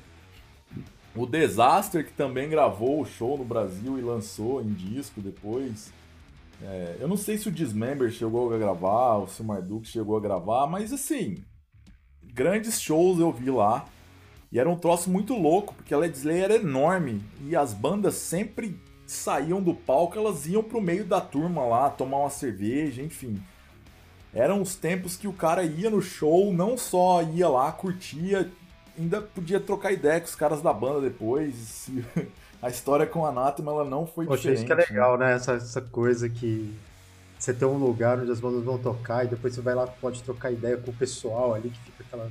O Disaster, que também gravou o show no Brasil e lançou em disco depois. É, eu não sei se o Dismember chegou a gravar, ou se o Marduk chegou a gravar, mas assim, grandes shows eu vi lá. E era um troço muito louco, porque a Led Slay era enorme e as bandas sempre saíam do palco, elas iam pro meio da turma lá, tomar uma cerveja, enfim eram os tempos que o cara ia no show, não só ia lá, curtia, ainda podia trocar ideia com os caras da banda depois. A história com a Anathema ela não foi Poxa, diferente. Isso que é legal, né? Essa, essa coisa que você tem um lugar onde as bandas vão tocar e depois você vai lá pode trocar ideia com o pessoal ali, que fica aquela,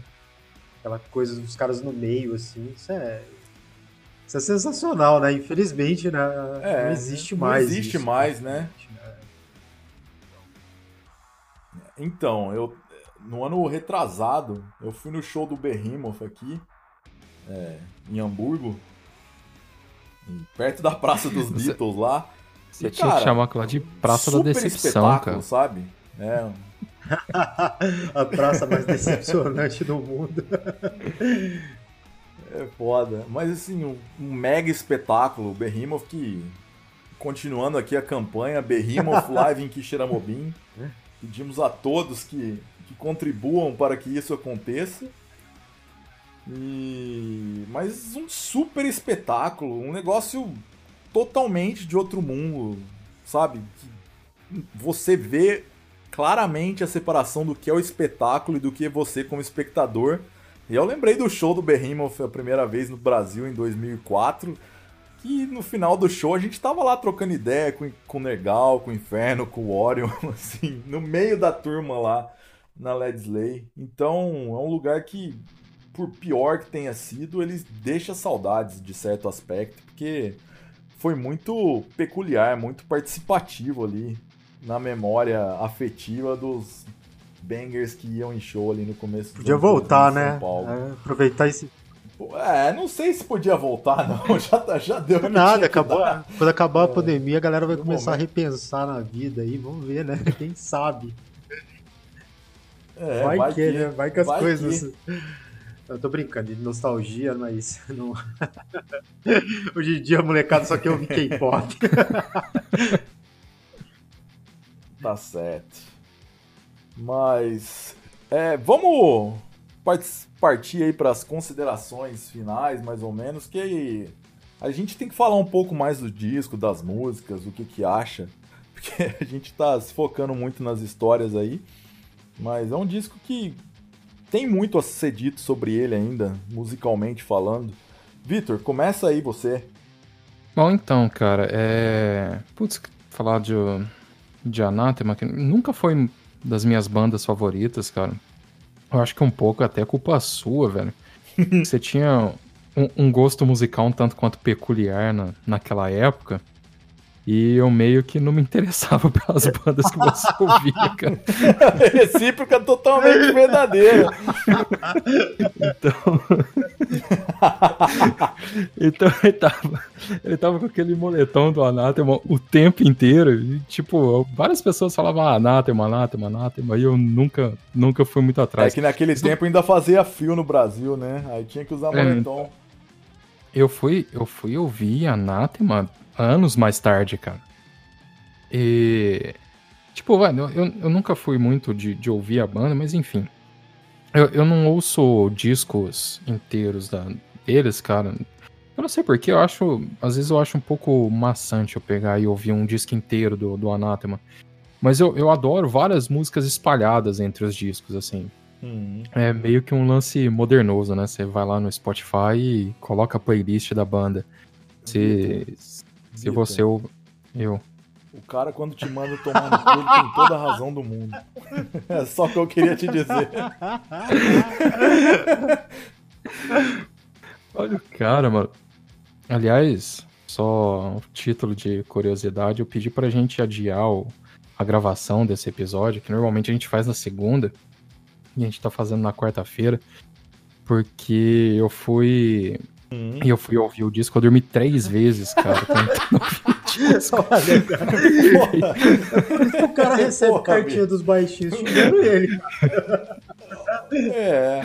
aquela coisa dos caras no meio, assim. Isso é, isso é sensacional, né? Infelizmente, né? É, não existe mais. Não existe isso, mais, né? Então, eu no ano retrasado, eu fui no show do Behemoth aqui, é, em Hamburgo, perto da Praça dos Beatles lá. Você e, tinha cara, que chamar aquilo lá de Praça da Decepção, cara. sabe? É. A praça mais decepcionante do mundo. É foda. Mas assim, um, um mega espetáculo, o Behemoth que continuando aqui a campanha, Behemoth Live em Quixeramobim. Pedimos a todos que, que contribuam para que isso aconteça. E... Mas um super espetáculo, um negócio totalmente de outro mundo, sabe? Você vê claramente a separação do que é o espetáculo e do que é você como espectador. E eu lembrei do show do Behemoth a primeira vez no Brasil em 2004 que no final do show a gente tava lá trocando ideia com, com o Nergal, com o Inferno, com o Orion, assim, no meio da turma lá na Led Slay. Então é um lugar que, por pior que tenha sido, ele deixa saudades de certo aspecto, porque foi muito peculiar, muito participativo ali na memória afetiva dos bangers que iam em show ali no começo Podia voltar, né? É, aproveitar esse é, não sei se podia voltar, não. Já, tá, já deu. Nada, acabou. Quando acabar a é, pandemia, a galera vai começar momento. a repensar na vida aí. Vamos ver, né? Quem sabe? É, vai, vai que, que, né? Vai que as vai coisas. Que. Eu tô brincando, de nostalgia, mas não. Hoje em dia, molecada só quer ouvir K-pop. tá certo. Mas. É, vamos partir aí para as considerações finais, mais ou menos, que a gente tem que falar um pouco mais do disco, das músicas, o que que acha, porque a gente está se focando muito nas histórias aí, mas é um disco que tem muito a ser dito sobre ele ainda, musicalmente falando. Vitor, começa aí você. Bom, então, cara, é. Putz, falar de, de Anathema, que nunca foi das minhas bandas favoritas, cara. Eu acho que um pouco até culpa sua, velho. Você tinha um, um, gosto musical um tanto quanto peculiar na, naquela época. E eu meio que não me interessava pelas bandas que você ouvia, cara. Recíproca totalmente verdadeira. Então. então ele tava, ele tava com aquele moletom do Anátema o tempo inteiro. E, tipo, várias pessoas falavam ah, Anátema, Anátema, Anátema. E eu nunca, nunca fui muito atrás. É que naquele Isso tempo ainda fazia frio no Brasil, né? Aí tinha que usar é, moletom. eu fui, eu fui ouvir Anathema anos mais tarde, cara. E. Tipo, velho, eu, eu nunca fui muito de, de ouvir a banda, mas enfim. Eu, eu não ouço discos inteiros da, deles, cara. Eu não sei porquê, eu acho. Às vezes eu acho um pouco maçante eu pegar e ouvir um disco inteiro do, do Anathema. Mas eu, eu adoro várias músicas espalhadas entre os discos, assim. Uhum. É meio que um lance modernoso, né? Você vai lá no Spotify e coloca a playlist da banda. Se, se você. Eu, eu. O cara, quando te manda tomar no cu, ele tem toda a razão do mundo. É só o que eu queria te dizer. Olha o cara, mano. Aliás, só um título de curiosidade, eu pedi pra gente adiar o, a gravação desse episódio, que normalmente a gente faz na segunda, e a gente tá fazendo na quarta-feira, porque eu fui. Hum. Eu fui ouvir o disco, eu dormi três vezes, cara, tentando Olha, cara. o cara recebe Porra, cartinha dos baixinhos xingando ele. É.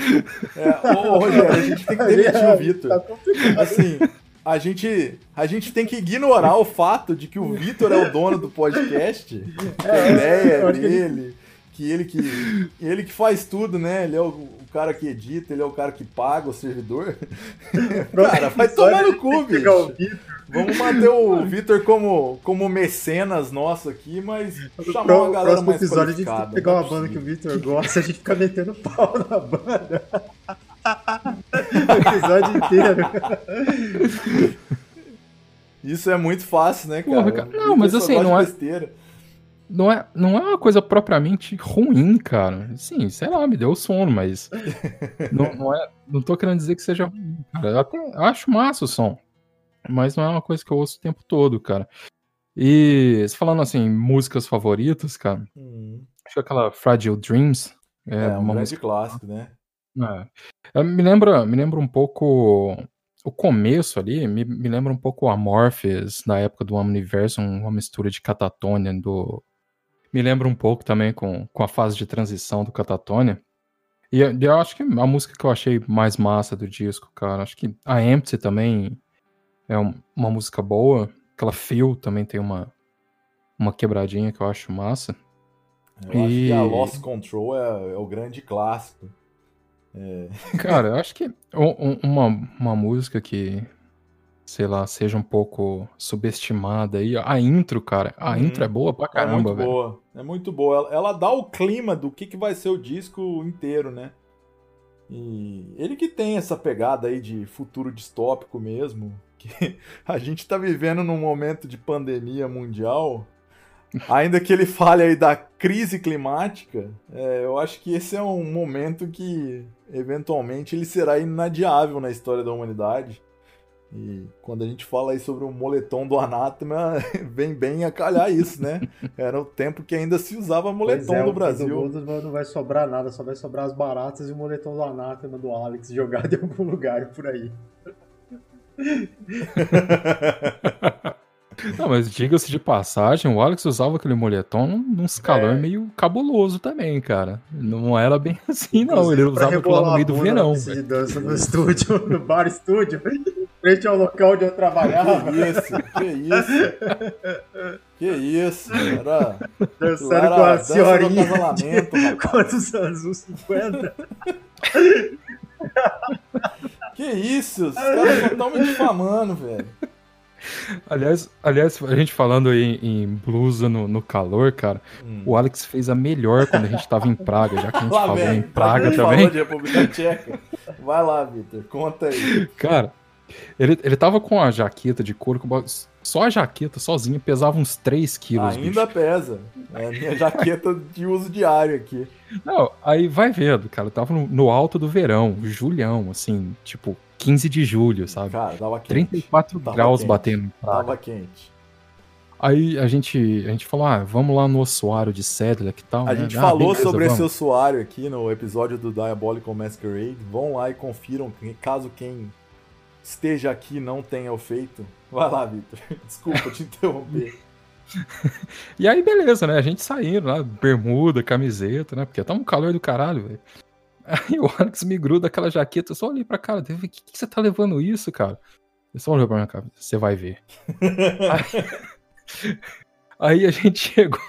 é. Ô, Rogério, a gente tem que demitir é, o Vitor. Tá assim, a gente, a gente tem que ignorar o fato de que o Vitor é o dono do podcast. É, a ideia é dele. Que ele que ele que faz tudo, né? Ele é o, o, cara que edita, ele é o cara que paga o servidor. cara, vai tomar no cu, bicho. Vamos manter o Vitor como, como mecenas nosso aqui, mas chamar Pro, uma galera mais episódio a gente tem que pegar uma banda que o Vitor gosta e a gente fica metendo pau na banda. o episódio inteiro. Isso é muito fácil, né, cara? Porra, cara. Não, mas assim, não é. Não é, não é uma coisa propriamente ruim, cara. Sim, sei lá, me deu sono, mas. não, não, é, não tô querendo dizer que seja ruim, cara. Eu até acho massa o som. Mas não é uma coisa que eu ouço o tempo todo, cara. E falando assim, músicas favoritas, cara. Hum. Acho que aquela Fragile Dreams. É, é uma música clássica, né? É. Me lembra, me lembra um pouco o começo ali, me, me lembra um pouco o Amorphis, na época do Omniverse, uma mistura de Catatonia do. Me lembra um pouco também com, com a fase de transição do Catatonia. E eu acho que a música que eu achei mais massa do disco, cara, acho que a Empty também é uma música boa. Aquela Feel também tem uma, uma quebradinha que eu acho massa. Eu e... acho que a Lost Control é, é o grande clássico. É. Cara, eu acho que uma, uma música que, sei lá, seja um pouco subestimada aí. A intro, cara. A hum, intro é boa pra caramba, é muito velho. boa. É muito boa. Ela, ela, dá o clima do que, que vai ser o disco inteiro, né? E ele que tem essa pegada aí de futuro distópico mesmo. A gente tá vivendo num momento de pandemia mundial Ainda que ele fale aí da crise climática, é, eu acho que esse é um momento que eventualmente ele será inadiável na história da humanidade. E quando a gente fala aí sobre o moletom do anátema, vem bem a calhar isso, né? Era o tempo que ainda se usava moletom é, no Brasil. Do não vai sobrar nada, só vai sobrar as baratas e o moletom do anátema do Alex jogado em algum lugar por aí. Não, mas diga-se de passagem, o Alex usava aquele moletom num calor é. meio cabuloso também, cara. Não era bem assim, não. Ele usava aquilo lá no meio do verão. De dança no estúdio, no bar estúdio, frente ao local onde eu trabalhava. Que isso, que isso. Que isso, era. Dançando era com a senhorinha. De... Quantos anos? Uns 50? Que isso, os caras estão me difamando, velho. Aliás, aliás, a gente falando em, em blusa no, no, calor, cara, hum. o Alex fez a melhor quando a gente tava em Praga, já que a gente lá falou vem, em Praga também. Falou de República Tcheca. Vai lá, Vitor, conta aí. Cara, ele, ele tava com a jaqueta de couro, só a jaqueta sozinha pesava uns 3 quilos. Ainda bicho. pesa. É a minha jaqueta de uso diário aqui. Não, aí vai vendo, cara. Eu tava no, no alto do verão, julhão, assim, tipo, 15 de julho, sabe? Cara, tava quente. 34 tava graus quente. batendo. Tava quente. Aí a gente, a gente falou, ah, vamos lá no ossuário de Sedlec e tal. A né? gente ah, falou beleza, sobre vamos. esse ossuário aqui no episódio do Diabolical Masquerade. Vão lá e confiram, caso quem esteja aqui não tenha o feito. Vai lá, Vitor. Desculpa te interromper. e aí, beleza, né? A gente saindo lá, bermuda, camiseta, né? Porque tá um calor do caralho, velho. Aí o Alex me gruda aquela jaqueta, eu só olhei pra cara dele, que, que você tá levando isso, cara? Ele só olhou pra minha cara, você vai ver. aí, aí, a gente chegou.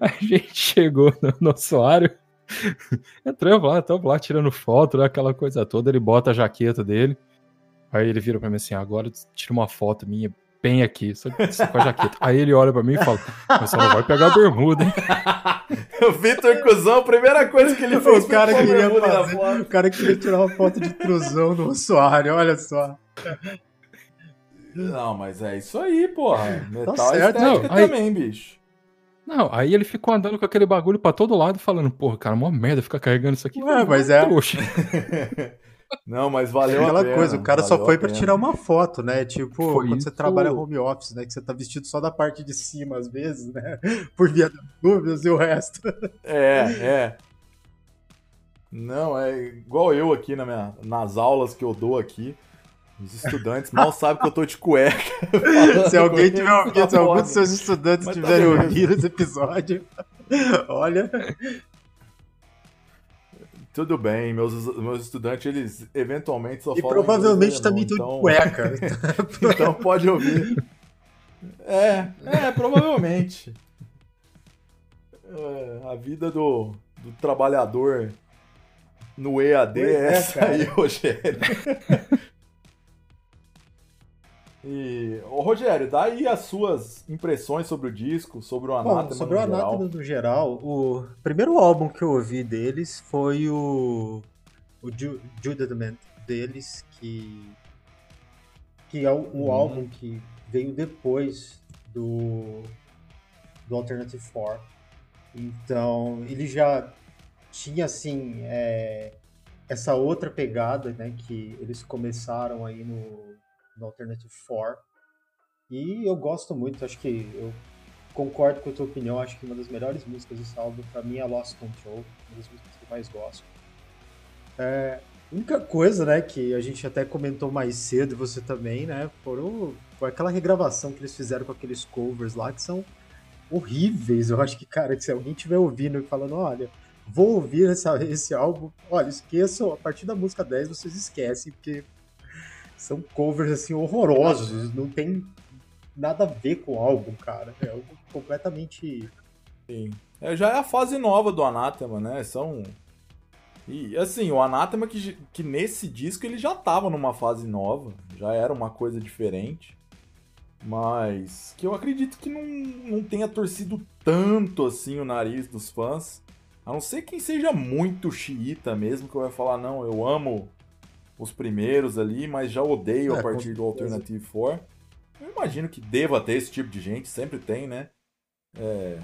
A gente chegou no, no ossuário. Entramos lá, estamos lá tirando foto, né, aquela coisa toda. Ele bota a jaqueta dele. Aí ele vira pra mim assim: agora tira uma foto minha bem aqui, só, só com a jaqueta. Aí ele olha pra mim e fala: Mas você não vai pegar a bermuda, hein? o Vitor Cusão, a primeira coisa que ele fez o cara queria fazer, O cara queria tirar uma foto de truzão no ossuário, olha só. Não, mas é isso aí, porra. Tá Metal tá certo, não, aí, também, bicho. Não, aí ele ficou andando com aquele bagulho pra todo lado, falando, porra, cara, uma merda ficar carregando isso aqui. Ué, mas é. Não, mas valeu Aquela a pena. coisa, o cara só foi para tirar uma foto, né? Tipo, foi quando isso. você trabalha home office, né? Que você tá vestido só da parte de cima, às vezes, né? Por via das dúvidas e o resto. É, é. Não, é igual eu aqui na minha, nas aulas que eu dou aqui. Os estudantes mal sabem que eu tô de cueca. se alguém tiver ouvido, se algum dos seus estudantes Mas tiverem tá ouvido esse episódio, olha. Tudo bem, meus, meus estudantes, eles eventualmente só e falam. E provavelmente também estão então... de cueca. então pode ouvir. É, é, provavelmente. É, a vida do, do trabalhador no EAD é, é essa aí, Rogério. E, ô Rogério, dá aí as suas impressões sobre o disco, sobre o Anátema Bom, sobre o Anátema no geral, o primeiro álbum que eu ouvi deles foi o, o Ju Judgment deles, que, que é o, o hum. álbum que veio depois do, do Alternative 4. Então, ele já tinha, assim, é, essa outra pegada, né, que eles começaram aí no no Alternative 4. E eu gosto muito, acho que eu concordo com a tua opinião, acho que uma das melhores músicas desse álbum para mim é Lost Control, uma das músicas que eu mais gosto. É, única coisa, né, que a gente até comentou mais cedo, você também, né, foram, foi aquela regravação que eles fizeram com aqueles covers lá, que são horríveis. Eu acho que, cara, se alguém estiver ouvindo e falando, olha, vou ouvir essa, esse álbum, olha, esqueçam, a partir da música 10 vocês esquecem, porque são covers assim horrorosos, não tem nada a ver com o álbum, cara. É algo completamente. Sim. É, já é a fase nova do Anátema, né? São. E assim, o Anátema que, que nesse disco ele já tava numa fase nova, já era uma coisa diferente. Mas que eu acredito que não, não tenha torcido tanto assim o nariz dos fãs. A não ser quem seja muito xiita mesmo, que vai falar, não, eu amo os primeiros ali, mas já odeio é, a partir do Alternative 4. Eu imagino que deva ter esse tipo de gente, sempre tem, né? É...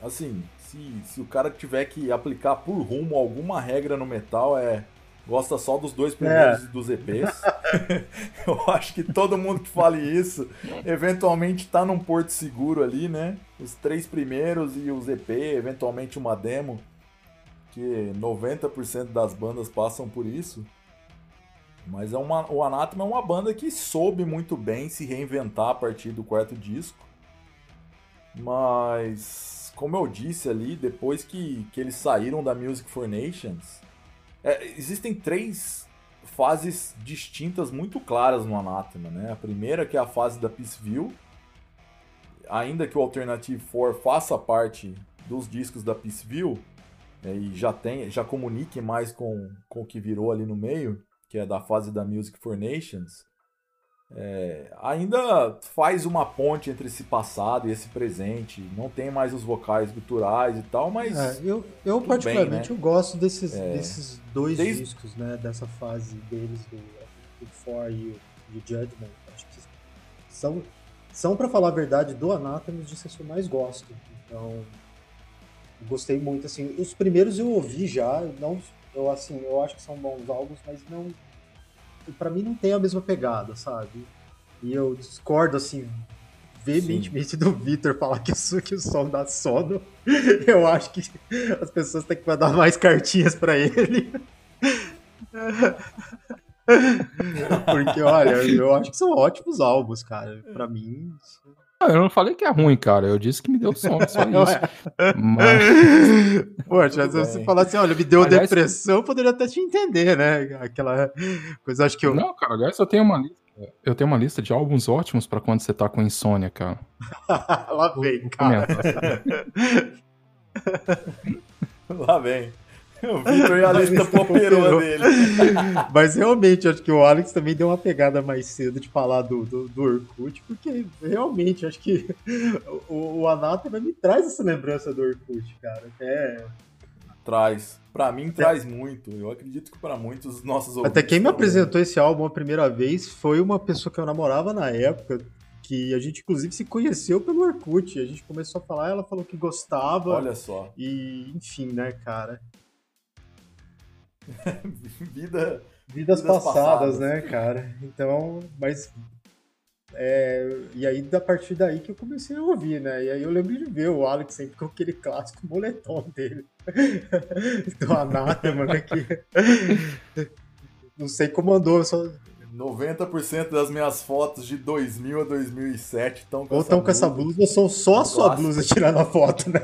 Assim, se, se o cara tiver que aplicar por rumo alguma regra no metal, é. Gosta só dos dois primeiros é. dos EPs. Eu acho que todo mundo que fale isso, eventualmente tá num porto seguro ali, né? Os três primeiros e os EP, eventualmente uma demo que 90% das bandas passam por isso. Mas é uma, o Anathema é uma banda que soube muito bem se reinventar a partir do quarto disco. Mas, como eu disse ali, depois que, que eles saíram da Music for Nations, é, existem três fases distintas muito claras no Anathema. Né? A primeira que é a fase da Peaceville, ainda que o Alternative 4 faça parte dos discos da Peaceville, é, e já tem, já comunique mais com, com o que virou ali no meio, que é da fase da Music for Nations, é, ainda faz uma ponte entre esse passado e esse presente. Não tem mais os vocais guturais e tal, mas. É, eu, eu particularmente bem, né? eu gosto desses, é, desses dois desde... discos, né? Dessa fase deles, do, do For e o Judgment. Acho que são, são para falar a verdade, do Anathema os discos que eu mais gosto. Então, gostei muito, assim, os primeiros eu ouvi já, não, eu assim, eu acho que são bons álbuns, mas não, para mim não tem a mesma pegada, sabe? E eu discordo, assim, veementemente Sim. do Victor falar que, isso, que o som dá sono. Eu acho que as pessoas têm que mandar mais cartinhas para ele. Porque, olha, eu acho que são ótimos álbuns, cara. Para mim, eu não falei que é ruim, cara. Eu disse que me deu sono, só isso. Mas... Poxa, se você falasse, olha, me deu aliás, depressão, eu poderia até te entender, né? Aquela coisa, acho que eu. Não, cara, aliás, eu tenho uma lista. Eu tenho uma lista de álbuns ótimos pra quando você tá com insônia, cara. Lá vem, cara. Lá vem. O Vitor e a lista poperou dele. Mas realmente, acho que o Alex também deu uma pegada mais cedo de falar do, do, do Orkut, porque realmente, acho que o, o Anátema me traz essa lembrança do Orkut, cara. É... Traz. Pra mim, traz muito. Eu acredito que para muitos nossos Até quem me apresentou esse álbum a primeira vez foi uma pessoa que eu namorava na época, que a gente inclusive se conheceu pelo Orkut. A gente começou a falar, ela falou que gostava. Olha só. E, enfim, né, cara. Vida. Vidas, vidas passadas, passadas, né, cara? Então, mas. É, e aí, da partir daí que eu comecei a ouvir, né? E aí eu lembro de ver o Alex sempre com aquele clássico moletom dele. Do Anátema, né? Que... Não sei como andou, só. 90% das minhas fotos de 2000 a 2007 estão com ou estão com essa blusa ou são só a sua blusa tirando a foto, né?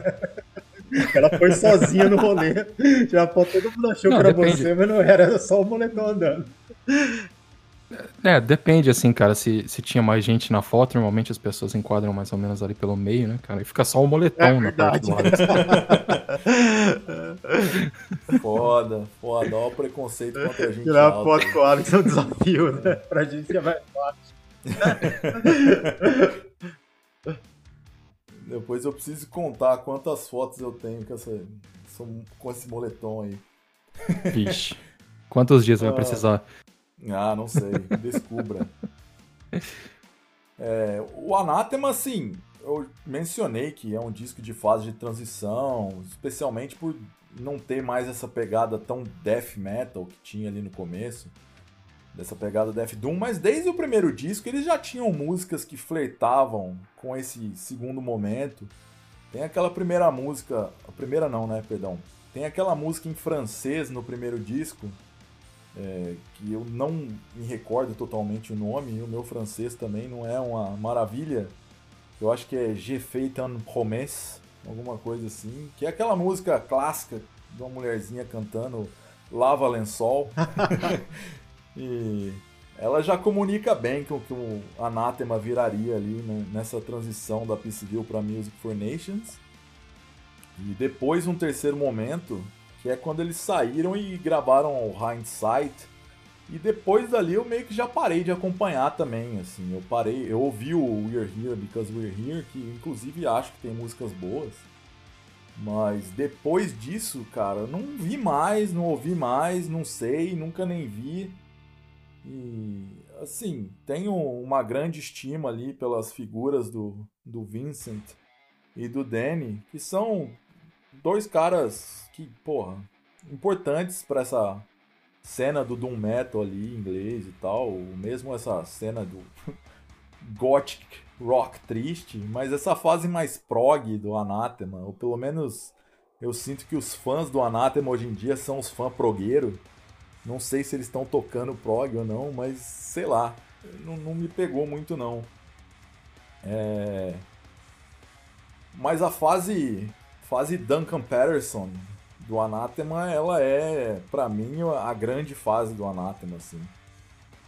Ela foi sozinha no rolê. Já todo mundo achou não, que era depende. você, mas não era, era só o moletom andando. É, depende, assim, cara. Se, se tinha mais gente na foto, normalmente as pessoas enquadram mais ou menos ali pelo meio, né, cara? E fica só o moletom é na parte do lado. foda, foda. Olha o preconceito contra a gente. Tirar a foto com o Alex é um desafio, né? Pra gente é mais fácil. Depois eu preciso contar quantas fotos eu tenho com, essa, com esse moletom aí. Vixe. Quantos dias ah, vai precisar? Ah, não sei. Descubra. É, o Anátema, assim, eu mencionei que é um disco de fase de transição, especialmente por não ter mais essa pegada tão death metal que tinha ali no começo dessa pegada Death Doom, mas desde o primeiro disco eles já tinham músicas que flertavam com esse segundo momento. Tem aquela primeira música, a primeira não, né, perdão. Tem aquela música em francês no primeiro disco, é, que eu não me recordo totalmente o nome, e o meu francês também não é uma maravilha. Eu acho que é J'ai fait un promesse, alguma coisa assim, que é aquela música clássica de uma mulherzinha cantando Lava Lençol. E ela já comunica bem com o que o Anathema viraria ali né, nessa transição da Peaceville para Music for Nations. E depois um terceiro momento, que é quando eles saíram e gravaram o Hindsight. E depois dali eu meio que já parei de acompanhar também, assim, eu parei, eu ouvi o We're Here Because We're Here, que inclusive acho que tem músicas boas. Mas depois disso, cara, não vi mais, não ouvi mais, não sei, nunca nem vi. E, assim, tenho uma grande estima ali pelas figuras do, do Vincent e do Danny, que são dois caras que, porra, importantes para essa cena do Doom Metal ali, inglês e tal, mesmo essa cena do Gothic Rock triste, mas essa fase mais prog do Anathema, ou pelo menos eu sinto que os fãs do Anathema hoje em dia são os fãs progueiro, não sei se eles estão tocando prog ou não, mas sei lá. Não, não me pegou muito não. É... Mas a fase fase Duncan Patterson do Anathema, ela é, para mim, a grande fase do Anathema, assim.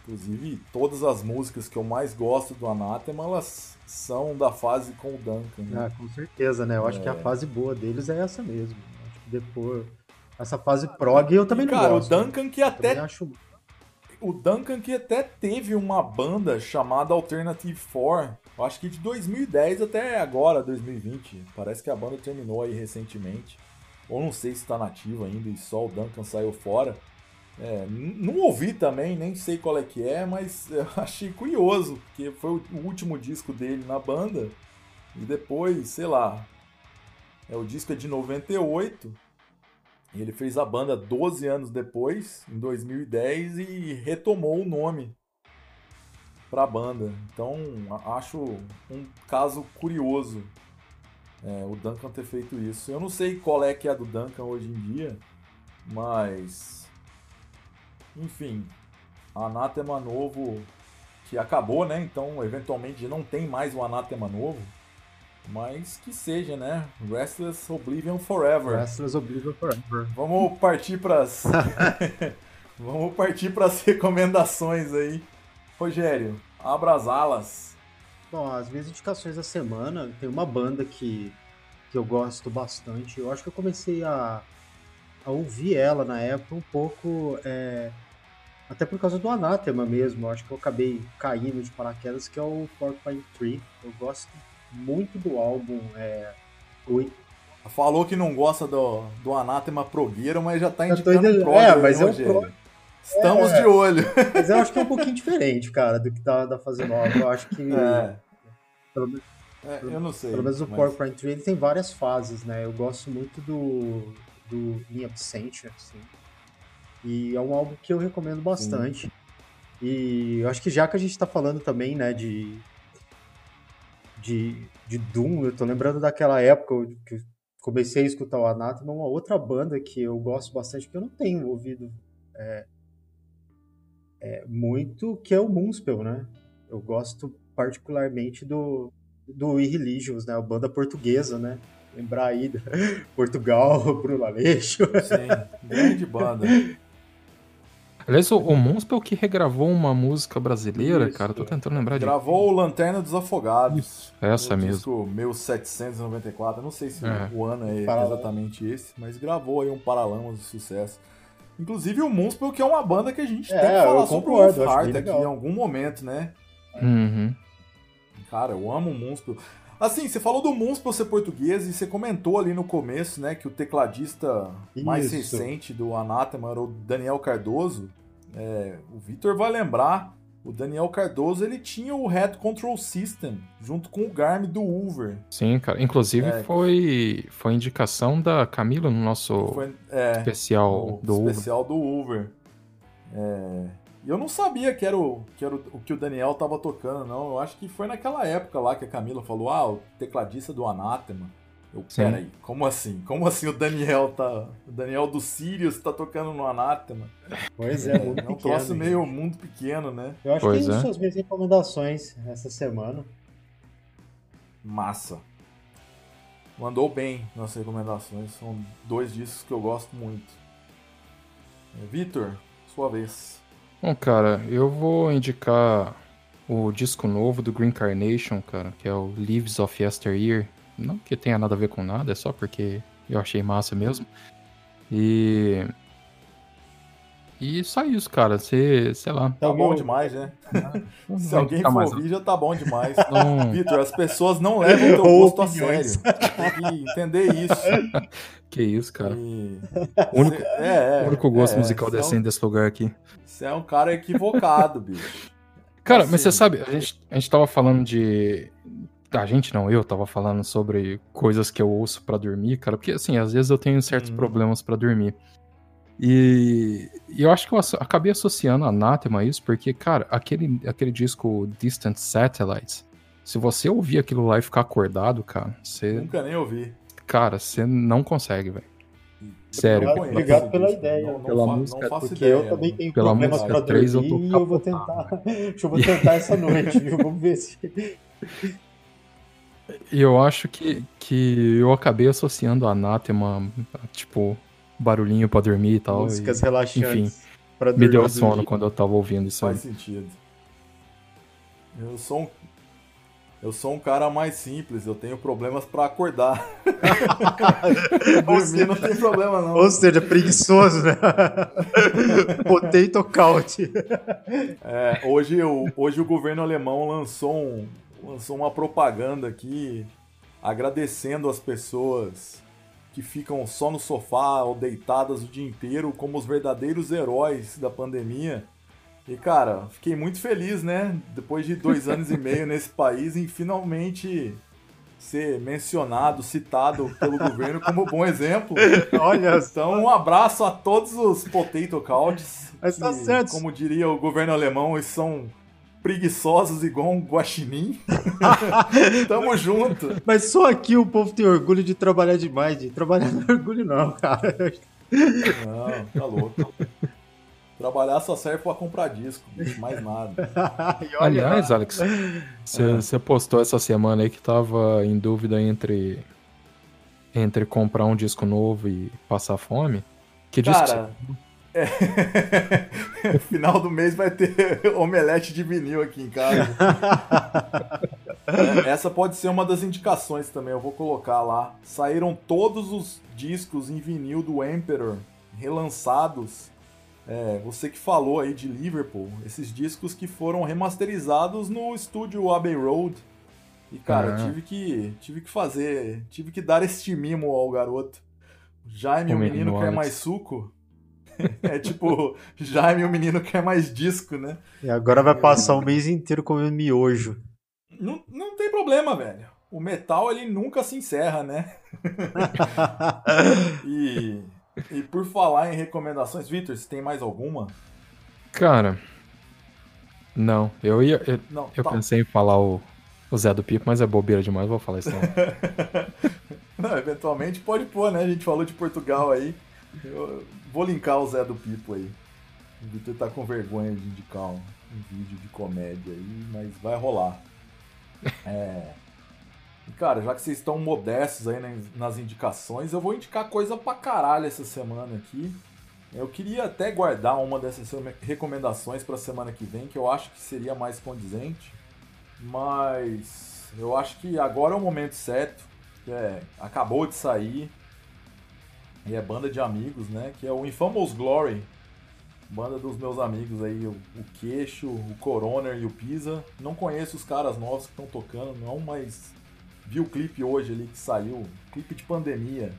Inclusive, todas as músicas que eu mais gosto do Anathema, elas são da fase com o Duncan. Né? Ah, com certeza, né? Eu acho é... que a fase boa deles é essa mesmo. Acho que depois essa fase prog eu também e, não cara, gosto. Cara, o Duncan que até. Acho... O Duncan que até teve uma banda chamada Alternative 4, acho que de 2010 até agora, 2020. Parece que a banda terminou aí recentemente. Ou não sei se está nativa ainda e só o Duncan saiu fora. É, não ouvi também, nem sei qual é que é, mas eu achei curioso, porque foi o último disco dele na banda. E depois, sei lá, é o disco é de 98 e ele fez a banda 12 anos depois, em 2010, e retomou o nome para a banda. Então, acho um caso curioso é, o Duncan ter feito isso. Eu não sei qual é que é a do Duncan hoje em dia, mas. Enfim, Anatema novo que acabou, né? Então, eventualmente, não tem mais um Anátema novo. Mas que seja, né? Restless Oblivion Forever. Restless Oblivion Forever. Vamos partir para as Vamos partir para as recomendações aí. Rogério, abra as alas. Bom, as minhas indicações da semana, tem uma banda que, que eu gosto bastante. Eu acho que eu comecei a, a ouvir ela na época um pouco, é, até por causa do Anátema mesmo. Eu acho que eu acabei caindo de paraquedas, que é o Porcupine Tree. Eu gosto muito do álbum. É, o... Falou que não gosta do, do Anátema Progueiro, mas já tá indicando o prog, É, mas eu, pro... Estamos é, de olho. Mas eu acho que é um pouquinho diferente, cara, do que tá, da fase nova. Eu acho que. É. Pelo, é, eu não sei. Pelo menos o mas... Porcupine Tree ele tem várias fases, né? Eu gosto muito do, do In Absentia, assim. E é um álbum que eu recomendo bastante. Sim. E eu acho que já que a gente tá falando também, né, de, de, de Doom, eu tô lembrando daquela época que comecei a escutar o Anathema, uma outra banda que eu gosto bastante, que eu não tenho ouvido é, é, muito, que é o Moonspell, né? Eu gosto particularmente do, do Irreligious, né? A banda portuguesa, né? Lembrar aí da Portugal, Bruno Aleixo. Sim, grande banda. Aliás, o, o Moonspell que regravou uma música brasileira, Isso. cara, tô tentando lembrar de. Gravou o Lanterna dos Afogados. Isso, essa mesmo. Disco 1794, não sei se é. o ano é exatamente esse, mas gravou aí um Paralamas de sucesso. Inclusive o Moonspell, que é uma banda que a gente é, tem que falar sobre o Wolf aqui em algum momento, né? Uhum. Cara, eu amo o Moonspell. Assim, você falou do Moonspell ser português e você comentou ali no começo, né, que o tecladista Isso. mais recente do Anathema era o Daniel Cardoso. É, o Vitor vai lembrar o Daniel Cardoso ele tinha o Head Control System junto com o Garmin do Hoover. Sim, cara. Inclusive é, foi, foi indicação da Camila no nosso foi, é, especial do especial do Hoover. É, e eu não sabia que era, o, que era o, que o Daniel tava tocando, não. Eu acho que foi naquela época lá que a Camila falou: ah, o tecladista do Anathema. Eu, peraí, como assim? Como assim o Daniel tá. O Daniel do Sirius tá tocando no Anátema? Pois é, mundo é um troço meio mundo pequeno, né? Eu acho pois que é. são as minhas recomendações essa semana. Massa. Mandou bem nas recomendações. São dois discos que eu gosto muito. É, Vitor, sua vez. Bom, cara, eu vou indicar o disco novo do Green Carnation, cara, que é o Leaves of Yesteryear. Não que tenha nada a ver com nada, é só porque eu achei massa mesmo. E. E só isso, cara. Você, sei lá. Tá bom demais, né? Se alguém for mais, ouvir, já tá bom demais. Não... Vitor, as pessoas não levam o teu gosto a sério. Tem que entender isso. Que isso, cara. E... O único, é, é, o único gosto é, musical decente é um... desse lugar aqui. Você é um cara equivocado, bicho. Cara, assim. mas você sabe, a gente, a gente tava falando de, a gente não, eu tava falando sobre coisas que eu ouço para dormir, cara, porque assim, às vezes eu tenho certos hum. problemas para dormir. E, e, eu acho que eu acabei associando a Anathema a isso, porque, cara, aquele, aquele disco Distant Satellites, se você ouvir aquilo lá e ficar acordado, cara, você. Nunca nem ouvi. Cara, você não consegue, velho. Sério. Obrigado pela ideia. Não, não pela fa música. Porque ideia, eu também tenho pela problemas pra dormir 3, eu tô e eu vou tentar. Deixa eu vou tentar essa noite, viu? Vamos ver se. E eu acho que, que eu acabei associando a Anathema, tipo, barulhinho pra dormir e tal. Músicas e, relaxantes. Enfim, me deu sono quando eu tava ouvindo isso Faz aí. sentido. Eu sou um, eu sou um cara mais simples, eu tenho problemas para acordar. Dormir não tem problema, não. Ou seja, preguiçoso, né? Potato couch. É, hoje, o, hoje o governo alemão lançou um, lançou uma propaganda aqui agradecendo as pessoas que ficam só no sofá ou deitadas o dia inteiro como os verdadeiros heróis da pandemia. E cara, fiquei muito feliz, né? Depois de dois anos e meio nesse país, em finalmente ser mencionado, citado pelo governo como bom exemplo. Olha Então, um abraço a todos os potato couches. Mas tá certo. Como diria o governo alemão, eles são preguiçosos igual um guaxinim. Tamo junto. Mas só aqui o povo tem orgulho de trabalhar demais, de trabalhar no orgulho não, cara. Não, tá louco. Trabalhar só serve para comprar disco, mais nada. Aliás, Alex, você é. postou essa semana aí que tava em dúvida entre entre comprar um disco novo e passar fome. Que disco? É... final do mês vai ter omelete de vinil aqui em casa. é, essa pode ser uma das indicações também, eu vou colocar lá. Saíram todos os discos em vinil do Emperor relançados. É, você que falou aí de Liverpool, esses discos que foram remasterizados no estúdio Abbey Road. E cara, tive que tive que fazer, tive que dar este mimo ao garoto. Jaime, o menino quer mais suco. é tipo, Jaime, o menino quer mais disco, né? E agora vai passar o mês inteiro comendo miojo. Não, não tem problema, velho. O metal, ele nunca se encerra, né? e, e por falar em recomendações, Victor, você tem mais alguma? Cara, não. Eu ia. Eu, não, eu tá. pensei em falar o, o Zé do Pipo, mas é bobeira demais, vou falar isso não. não, eventualmente pode pôr, né? A gente falou de Portugal aí. Eu vou linkar o Zé do Pipo aí. O Victor tá com vergonha de indicar um, um vídeo de comédia aí, mas vai rolar. É. Cara, já que vocês estão modestos aí nas indicações, eu vou indicar coisa pra caralho essa semana aqui. Eu queria até guardar uma dessas recomendações para semana que vem, que eu acho que seria mais condizente. Mas eu acho que agora é o momento certo. É, acabou de sair. E é banda de amigos, né? Que é o Infamous Glory. Banda dos meus amigos aí, o, Queixo, o Coroner e o Pisa. Não conheço os caras novos que estão tocando, não, mas vi o clipe hoje ali que saiu, clipe de pandemia,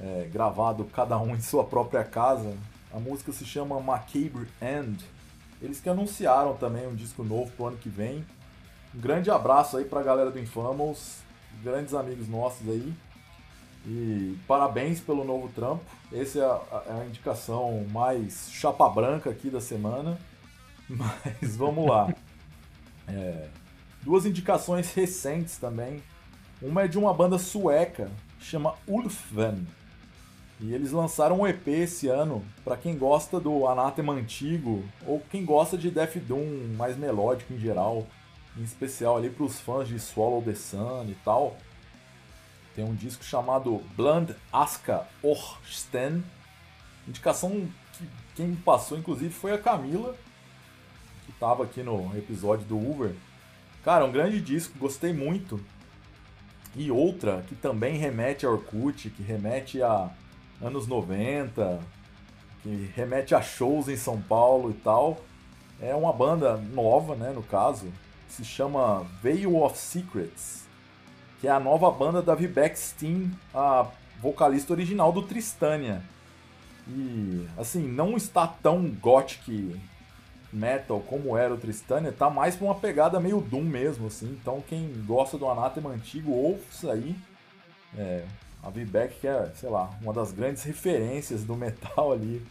é, gravado cada um em sua própria casa. A música se chama Macabre End. Eles que anunciaram também um disco novo pro ano que vem. Um grande abraço aí pra galera do Infamous, grandes amigos nossos aí. E parabéns pelo novo trampo. Essa é a, é a indicação mais chapa branca aqui da semana. Mas vamos lá. É, duas indicações recentes também. Uma é de uma banda sueca, chama Ulfven. E eles lançaram um EP esse ano para quem gosta do Anathema antigo ou quem gosta de Death Doom mais melódico em geral, em especial ali para os fãs de Swallow the Sun e tal. Tem um disco chamado Bland Aska Orsten. Indicação que quem me passou inclusive foi a Camila, que estava aqui no episódio do Uber. Cara, um grande disco, gostei muito. E outra que também remete a Orkut, que remete a anos 90, que remete a shows em São Paulo e tal. É uma banda nova, né, no caso, se chama Veil of Secrets, que é a nova banda da Vivek Steen, a vocalista original do Tristania. E, assim, não está tão gothic metal como era o Tristania, tá mais pra uma pegada meio Doom mesmo, assim. Então quem gosta do Anathema antigo, ouça aí. É, a V-Back, que é, sei lá, uma das grandes referências do metal ali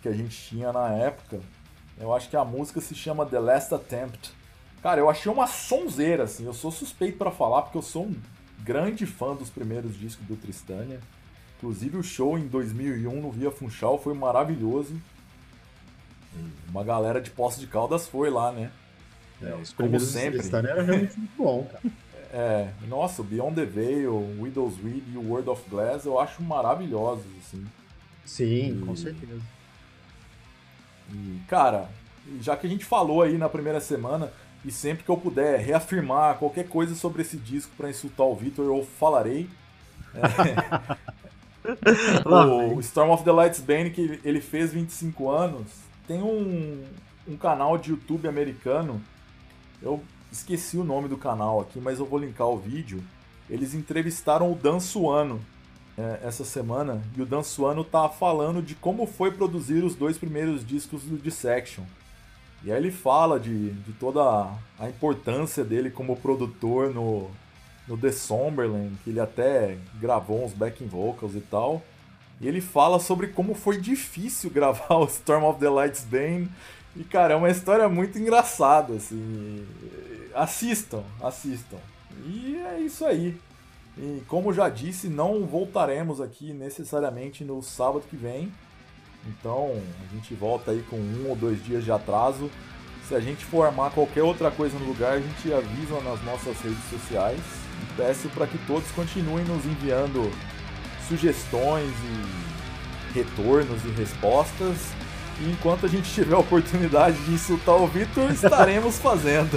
que a gente tinha na época. Eu acho que a música se chama The Last Attempt. Cara, eu achei uma sonzeira, assim. Eu sou suspeito para falar porque eu sou um grande fã dos primeiros discos do Tristania. Inclusive o show em 2001 no Via Funchal foi maravilhoso. Uma galera de Poço de Caldas foi lá, né? É, os como sempre. era realmente muito bom, cara. É, nossa, Beyond the Veil, Widow's Weed e o World of Glass eu acho maravilhosos, assim. Sim, e... com certeza. E, cara, já que a gente falou aí na primeira semana, e sempre que eu puder reafirmar qualquer coisa sobre esse disco para insultar o Victor, eu falarei. É... o Storm of the Lights Bane, que ele fez 25 anos, tem um, um canal de YouTube americano, eu esqueci o nome do canal aqui, mas eu vou linkar o vídeo. Eles entrevistaram o Dan Suano é, essa semana, e o Dan Suano tá falando de como foi produzir os dois primeiros discos do Dissection. E aí ele fala de, de toda a importância dele como produtor no, no The Somberland, que ele até gravou uns backing vocals e tal. E ele fala sobre como foi difícil gravar o Storm of the Lights Bane. E, cara, é uma história muito engraçada, assim. Assistam, assistam. E é isso aí. E como já disse, não voltaremos aqui necessariamente no sábado que vem. Então a gente volta aí com um ou dois dias de atraso. Se a gente formar qualquer outra coisa no lugar, a gente avisa nas nossas redes sociais. E peço para que todos continuem nos enviando sugestões e retornos e respostas. E enquanto a gente tiver a oportunidade de insultar o Vitor, estaremos fazendo.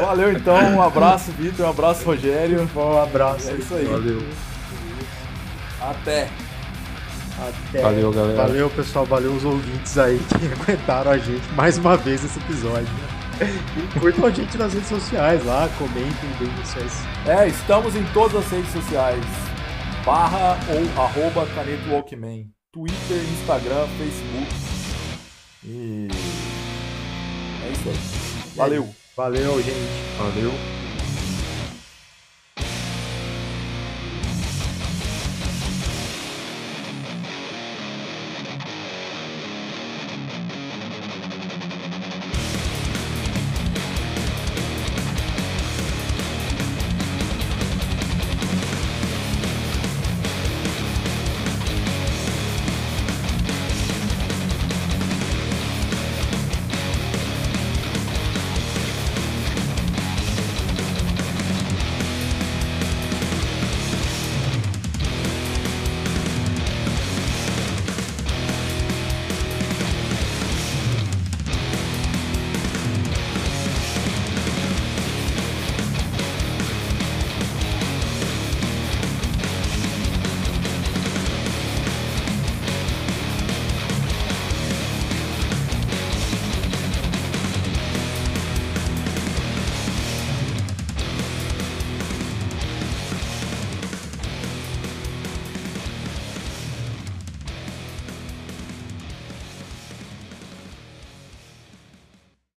Valeu então, um abraço, Vitor, um abraço, Rogério. Um abraço. É isso aí. Valeu. Até. Até. Valeu, galera. Valeu, pessoal. Valeu os ouvintes aí que aguentaram a gente mais uma vez nesse episódio. E curtam a gente nas redes sociais lá, comentem, deem vocês. É, estamos em todas as redes sociais. Barra ou arroba Caneto Walkman. Twitter, Instagram, Facebook. E. É isso aí. Valeu. Valeu, gente. Valeu.